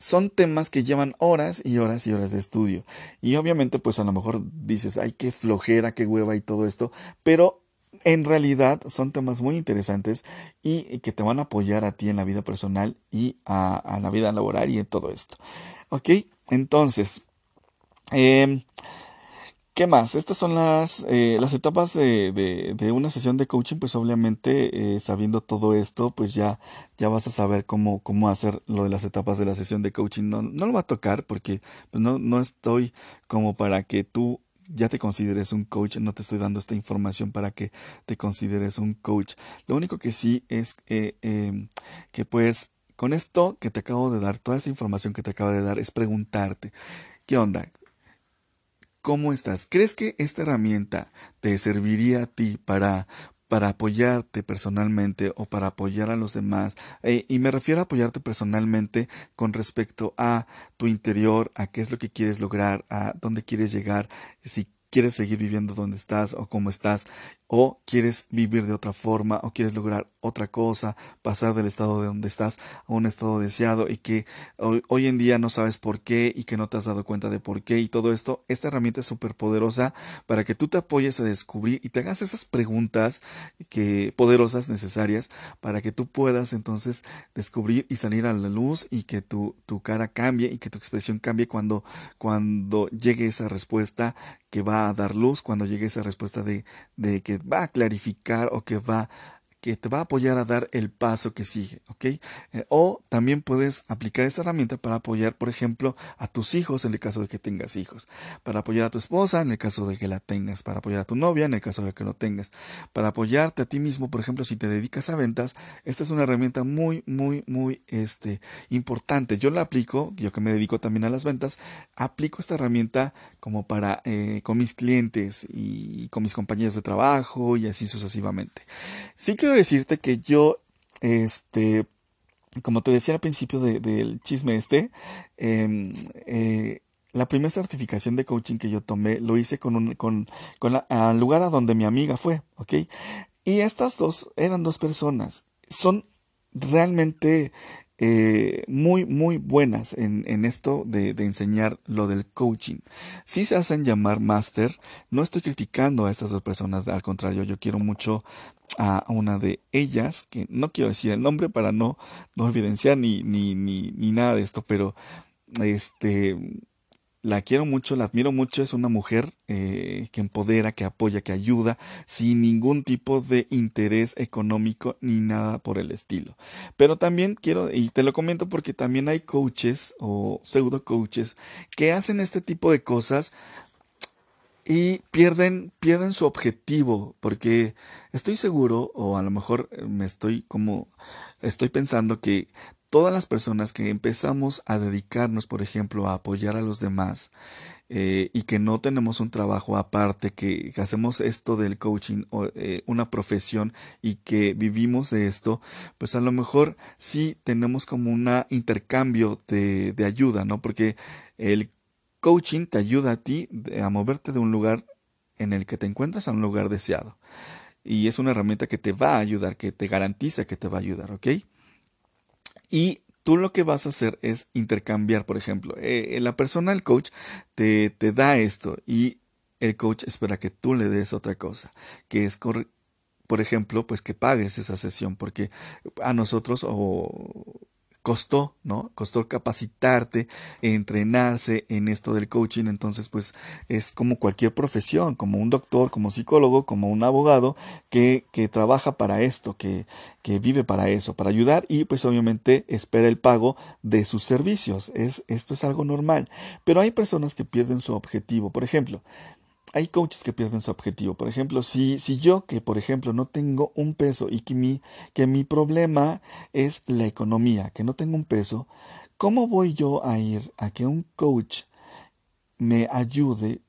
son temas que llevan horas y horas y horas de estudio. Y obviamente, pues a lo mejor dices, ay, qué flojera, qué hueva y todo esto, pero en realidad son temas muy interesantes y que te van a apoyar a ti en la vida personal y a, la vida laboral y en todo esto. Ok, entonces, eh, ¿Qué más? Estas son las, eh, las etapas de, de, una sesión de coaching, pues obviamente eh, sabiendo todo esto, pues ya, ya vas a saber cómo, cómo hacer lo de las etapas de la sesión de coaching. No, no lo va a tocar porque pues no, no estoy como para que tú ya te consideres un coach, no te estoy dando esta información para que te consideres un coach. Lo único que sí es eh, em, que pues con esto que te acabo de dar, toda esta información que te acabo de dar, es preguntarte, ¿qué onda? ¿Cómo estás? ¿Crees que esta herramienta te serviría a ti para, para apoyarte personalmente o para apoyar a los demás? Eh, y me refiero a apoyarte personalmente con respecto a tu interior, a qué es lo que quieres lograr, a dónde quieres llegar, si quieres seguir viviendo donde estás o cómo estás, o quieres vivir de otra forma, o quieres lograr otra cosa, pasar del estado de donde estás a un estado deseado y que hoy, en día no sabes por qué y que no te has dado cuenta de por qué y todo esto, esta herramienta es súper poderosa para que tú te apoyes a descubrir y te hagas esas preguntas que poderosas necesarias para que tú puedas entonces descubrir y salir a la luz y que tu, tu cara cambie y que tu expresión cambie cuando, cuando llegue esa respuesta que va a dar luz, cuando llegue esa respuesta de, de que va a clarificar o que va que te va a apoyar a dar el paso que sigue, ¿ok? Eh, o también puedes aplicar esta herramienta para apoyar, por ejemplo, a tus hijos en el caso de que tengas hijos, para apoyar a tu esposa en el caso de que la tengas, para apoyar a tu novia en el caso de que lo tengas, para apoyarte a ti mismo, por ejemplo, si te dedicas a ventas, esta es una herramienta muy, muy, muy este, importante. Yo la aplico, yo que me dedico también a las ventas, aplico esta herramienta como para eh, con mis clientes y con mis compañeros de trabajo y así sucesivamente. Sí que decirte que yo, este, como te decía al principio del chisme este, em, eh, la primera certificación de coaching que yo tomé lo hice con un, con, con la, al lugar a donde mi amiga fue, ¿ok? Y estas dos eran dos personas. Son realmente eh, muy, muy buenas en, en esto de, de, enseñar lo del coaching. Si se hacen llamar máster, no estoy criticando a estas dos personas, al contrario, yo quiero mucho a una de ellas, que no quiero decir el nombre para no, no evidenciar ni, ni, ni, ni nada de esto, pero este la quiero mucho, la admiro mucho, es una mujer eh, que empodera, que apoya, que ayuda, sin ningún tipo de interés económico ni nada por el estilo. Pero también quiero, y te lo comento porque también hay coaches o pseudo coaches que hacen este tipo de cosas y pierden, pierden su objetivo, porque estoy seguro, o a lo mejor me estoy como, estoy pensando que todas las personas que empezamos a dedicarnos, por ejemplo, a apoyar a los demás, eh, y que no tenemos un trabajo aparte, que, hacemos esto del coaching o eh, una profesión y que vivimos de esto, pues a lo mejor sí tenemos como un intercambio de, de ayuda, ¿no? Porque el coaching te ayuda a ti a moverte de un lugar en el que te encuentras a un lugar deseado. Y es una herramienta que te va a ayudar, que te garantiza que te va a ayudar, ¿ok? Y tú lo que vas a hacer es intercambiar, por ejemplo, eh, la persona, el coach, te, te da esto y el coach espera que tú le des otra cosa, que es, por ejemplo, pues que pagues esa sesión, porque a nosotros o costó, ¿no? Costó capacitarte, entrenarse en esto del coaching, entonces pues es como cualquier profesión, como un doctor, como psicólogo, como un abogado que, que trabaja para esto, que, que vive para eso, para ayudar y pues obviamente espera el pago de sus servicios. Es, esto es algo normal, pero hay personas que pierden su objetivo. Por ejemplo, hay coaches que pierden su objetivo. Por ejemplo, si, si yo que, por ejemplo, no tengo un peso y que mi, que mi problema es la economía, que no tengo un peso, ¿cómo voy yo a ir a que un coach me ayude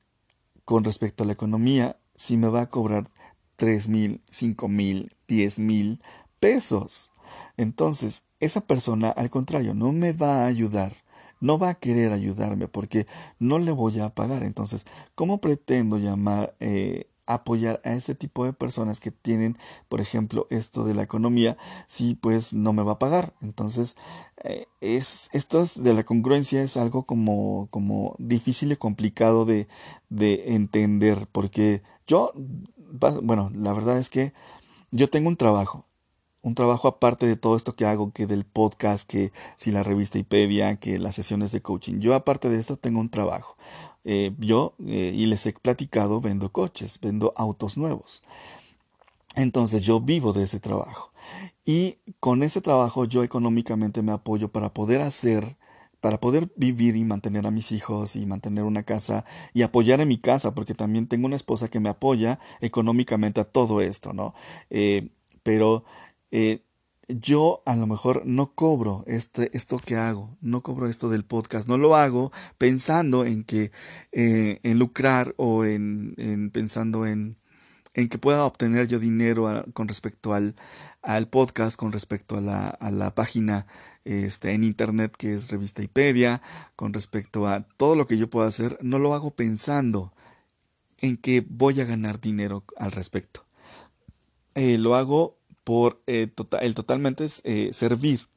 con respecto a la economía si me va a cobrar tres mil, cinco mil, diez mil pesos? Entonces, esa persona, al contrario, no me va a ayudar no va a querer ayudarme porque no le voy a pagar. Entonces, ¿cómo pretendo llamar, eh, apoyar a ese tipo de personas que tienen, por ejemplo, esto de la economía, si pues no me va a pagar? Entonces, eh, es, esto de la congruencia es algo como, como difícil y complicado de, de entender porque yo, bueno, la verdad es que yo tengo un trabajo, un trabajo aparte de todo esto que hago, que del podcast, que si la revista Ipedia, que las sesiones de coaching. Yo aparte de esto tengo un trabajo. Eh, yo, eh, y les he platicado, vendo coches, vendo autos nuevos. Entonces yo vivo de ese trabajo. Y con ese trabajo yo económicamente me apoyo para poder hacer para poder vivir y mantener a mis hijos y mantener una casa y apoyar en mi casa, porque también tengo una esposa que me apoya económicamente a todo esto, ¿no? Eh, pero eh, yo a lo mejor no cobro este, esto que hago, no cobro esto del podcast, no lo hago pensando en que, eh, en lucrar o en, en pensando en, en que pueda obtener yo dinero con respecto al, al podcast, con respecto a la, a la página este, en internet que es Revista Ipedia, con respecto a todo lo que yo pueda hacer, no lo hago pensando en que voy a ganar dinero al respecto. Eh, lo hago por eh, tota-, el totalmente eh, servir,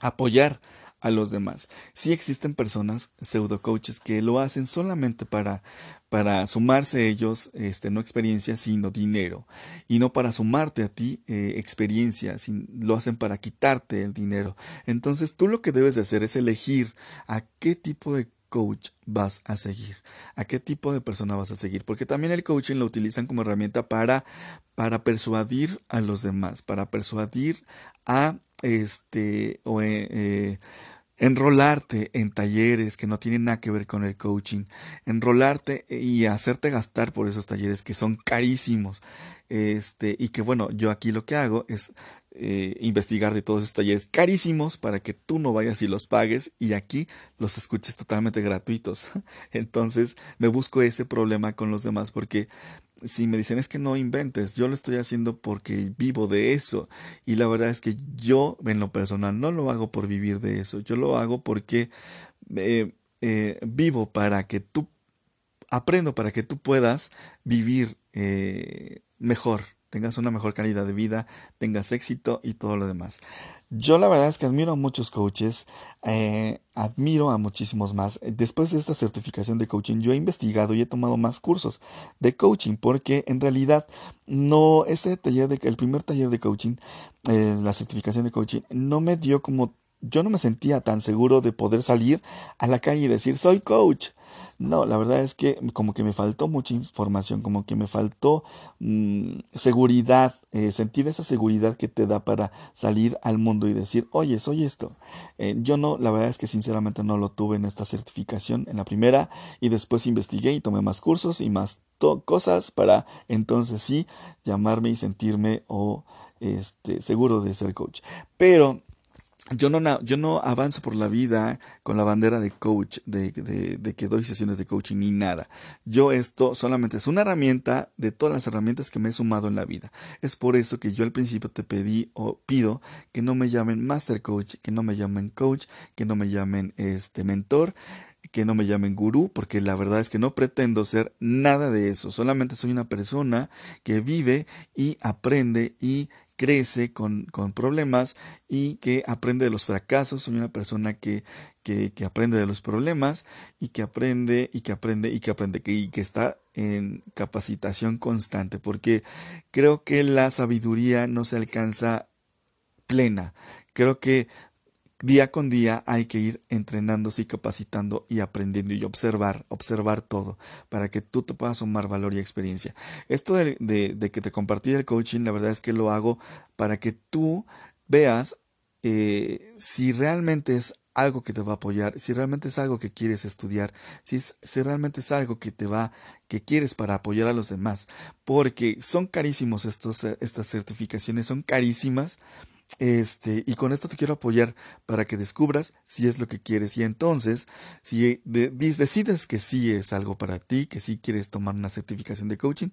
apoyar a los demás. Sí existen personas, pseudo coaches, que lo hacen solamente para, para sumarse ellos, este, no experiencia, sino dinero. Y no para sumarte a ti eh, experiencia, lo hacen para quitarte el dinero. Entonces tú lo que debes de hacer es elegir a qué tipo de coach vas a seguir? ¿A qué tipo de persona vas a seguir? Porque también el coaching lo utilizan como herramienta para, para persuadir a los demás, para persuadir a este o eh, eh, enrolarte en talleres que no tienen nada que ver con el coaching, enrolarte y hacerte gastar por esos talleres que son carísimos. Este, y que bueno, yo aquí lo que hago es eh, investigar de todos estos talleres carísimos para que tú no vayas y los pagues y aquí los escuches totalmente gratuitos. Entonces me busco ese problema con los demás porque si me dicen es que no inventes, yo lo estoy haciendo porque vivo de eso y la verdad es que yo en lo personal no lo hago por vivir de eso, yo lo hago porque eh, eh, vivo para que tú aprendo para que tú puedas vivir mejor tengas una mejor calidad de vida, tengas éxito y todo lo demás. Yo la verdad es que admiro a muchos coaches, eh, admiro a muchísimos más. Después de esta certificación de coaching, yo he investigado y he tomado más cursos de coaching porque en realidad no, este taller, de, el primer taller de coaching, eh, la certificación de coaching, no me dio como, yo no me sentía tan seguro de poder salir a la calle y decir, soy coach. No, la verdad es que como que me faltó mucha información, como que me faltó mm, seguridad, eh, sentir esa seguridad que te da para salir al mundo y decir, oye, soy esto. Eh, yo no, la verdad es que sinceramente no lo tuve en esta certificación, en la primera, y después investigué y tomé más cursos y más cosas para entonces sí llamarme y sentirme o este, seguro de ser coach. Pero yo no, yo no avanzo por la vida con la bandera de coach, de, de, que doy sesiones de coaching ni nada. Yo esto solamente es una herramienta de todas las herramientas que me he sumado en la vida. Es por eso que yo al principio te pedí o pido que no me llamen master coach, que no me llamen coach, que no me llamen este mentor que no me llamen gurú, porque la verdad es que no pretendo ser nada de eso, solamente soy una persona que vive y aprende y crece con, con, problemas y que aprende de los fracasos. Soy una persona que, que, que, aprende de los problemas y que aprende y que aprende y que aprende y que está en capacitación constante porque creo que la sabiduría no se alcanza plena. Creo que Día con día hay que ir entrenándose y capacitando y aprendiendo y observar, observar todo para que tú te puedas sumar valor y experiencia. Esto de, de, que te compartí el coaching, la verdad es que lo hago para que tú veas eh, si realmente es algo que te va a apoyar, si realmente es algo que quieres estudiar, si, es, si realmente es algo que te va, que quieres para apoyar a los demás, porque son carísimos estos, estas certificaciones, son carísimas Este, y con esto te quiero apoyar para que descubras si es lo que quieres. Y entonces, si decides que sí es algo para ti, que sí quieres tomar una certificación de coaching,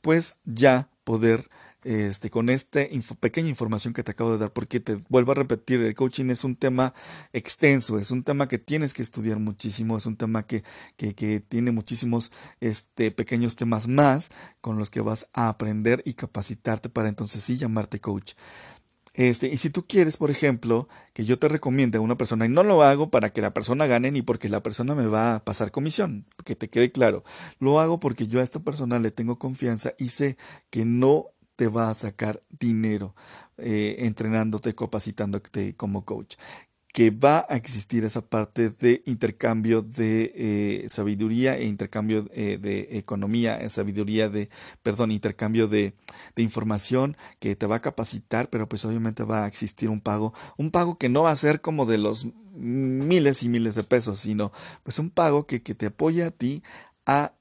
pues ya poder este, con esta pequeña información que te acabo de dar, porque te vuelvo a repetir, el coaching es un tema extenso, es un tema que tienes que estudiar muchísimo, es un tema que, que, que tiene muchísimos este, pequeños temas más con los que vas a aprender y capacitarte para entonces sí llamarte coach. Este, y si tú quieres, por ejemplo, que yo te recomiende a una persona, y no lo hago para que la persona gane ni porque la persona me va a pasar comisión, que te quede claro, lo hago porque yo a esta persona le tengo confianza y sé que no te va a sacar dinero eh, entrenándote, capacitándote como coach que va a existir esa parte de intercambio de eh, sabiduría e intercambio eh, de economía, sabiduría de, perdón, intercambio de, de, información que te va a capacitar, pero pues obviamente va a existir un pago, un pago que no va a ser como de los miles y miles de pesos, sino pues un pago que, que te apoya a ti a,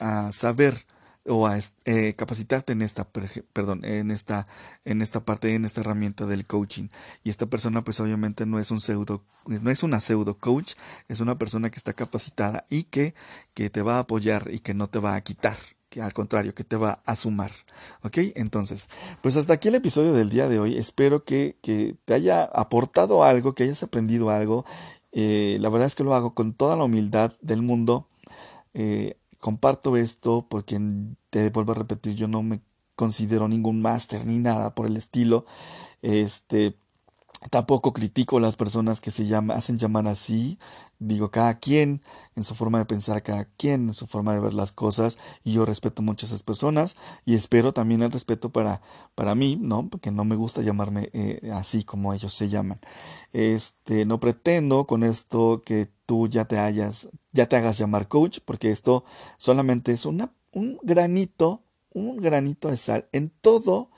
a saber o a eh, capacitarte en esta perdón en esta en esta parte en esta herramienta del coaching. Y esta persona pues obviamente no es un pseudo no es una pseudo coach es una persona que está capacitada y que que te va a apoyar y que no te va a quitar que al contrario que te va a sumar ok entonces pues hasta aquí el episodio del día de hoy. Espero que, que te haya aportado algo que hayas aprendido algo. Eh, la verdad es que lo hago con toda la humildad del mundo. Eh, comparto esto porque te vuelvo a repetir, yo no me considero ningún máster ni nada por el estilo. Este, tampoco critico a las personas que se llama, hacen llamar así. Digo, cada quien en su forma de pensar, cada quien en su forma de ver las cosas, y yo respeto mucho a esas personas, y espero también el respeto para, para mí, ¿no? Porque no me gusta llamarme eh, así como ellos se llaman. Este, no pretendo con esto que tú ya te hayas, ya te hagas llamar coach, porque esto solamente es un granito, un granito de sal en todo,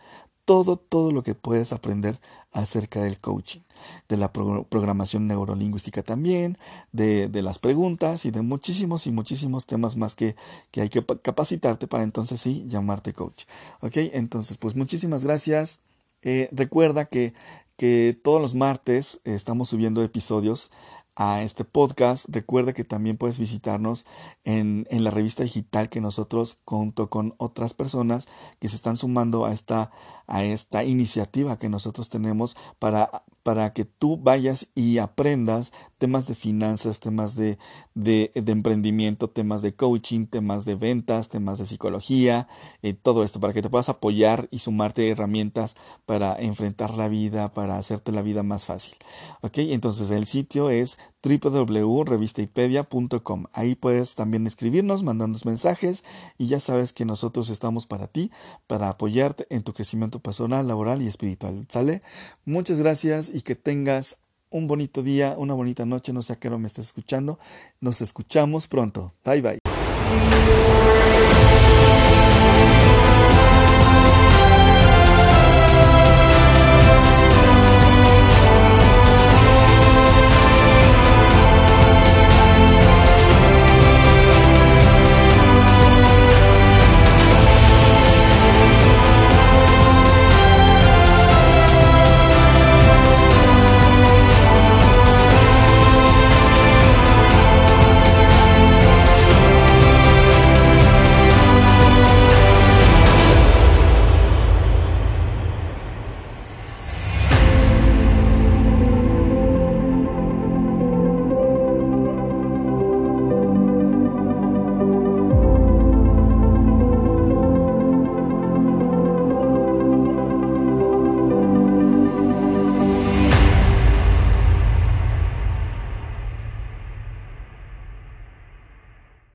todo, todo lo que puedes aprender acerca del coaching, de la programación neurolingüística también, de, de, las preguntas y de muchísimos y muchísimos temas más que, que hay que capacitarte para entonces sí llamarte coach. Ok, entonces pues muchísimas gracias. Eh, recuerda que, que todos los martes estamos subiendo episodios a este podcast. Recuerda que también puedes visitarnos en, en, la revista digital que nosotros, junto con otras personas que se están sumando a esta, a esta iniciativa que nosotros tenemos para, para que tú vayas y aprendas temas de finanzas, temas de, de, emprendimiento, temas de coaching, temas de ventas, temas de psicología, eh, todo esto, para que te puedas apoyar y sumarte herramientas para enfrentar la vida, para hacerte la vida más fácil. ¿Ok? Entonces el sitio es www.revistaipedia.com. Ahí puedes también escribirnos, mandarnos mensajes y ya sabes que nosotros estamos para ti, para apoyarte en tu crecimiento personal, laboral y espiritual. ¿Sale? Muchas gracias y que tengas un bonito día, una bonita noche, no sé a qué hora me estás escuchando. Nos escuchamos pronto. Bye bye.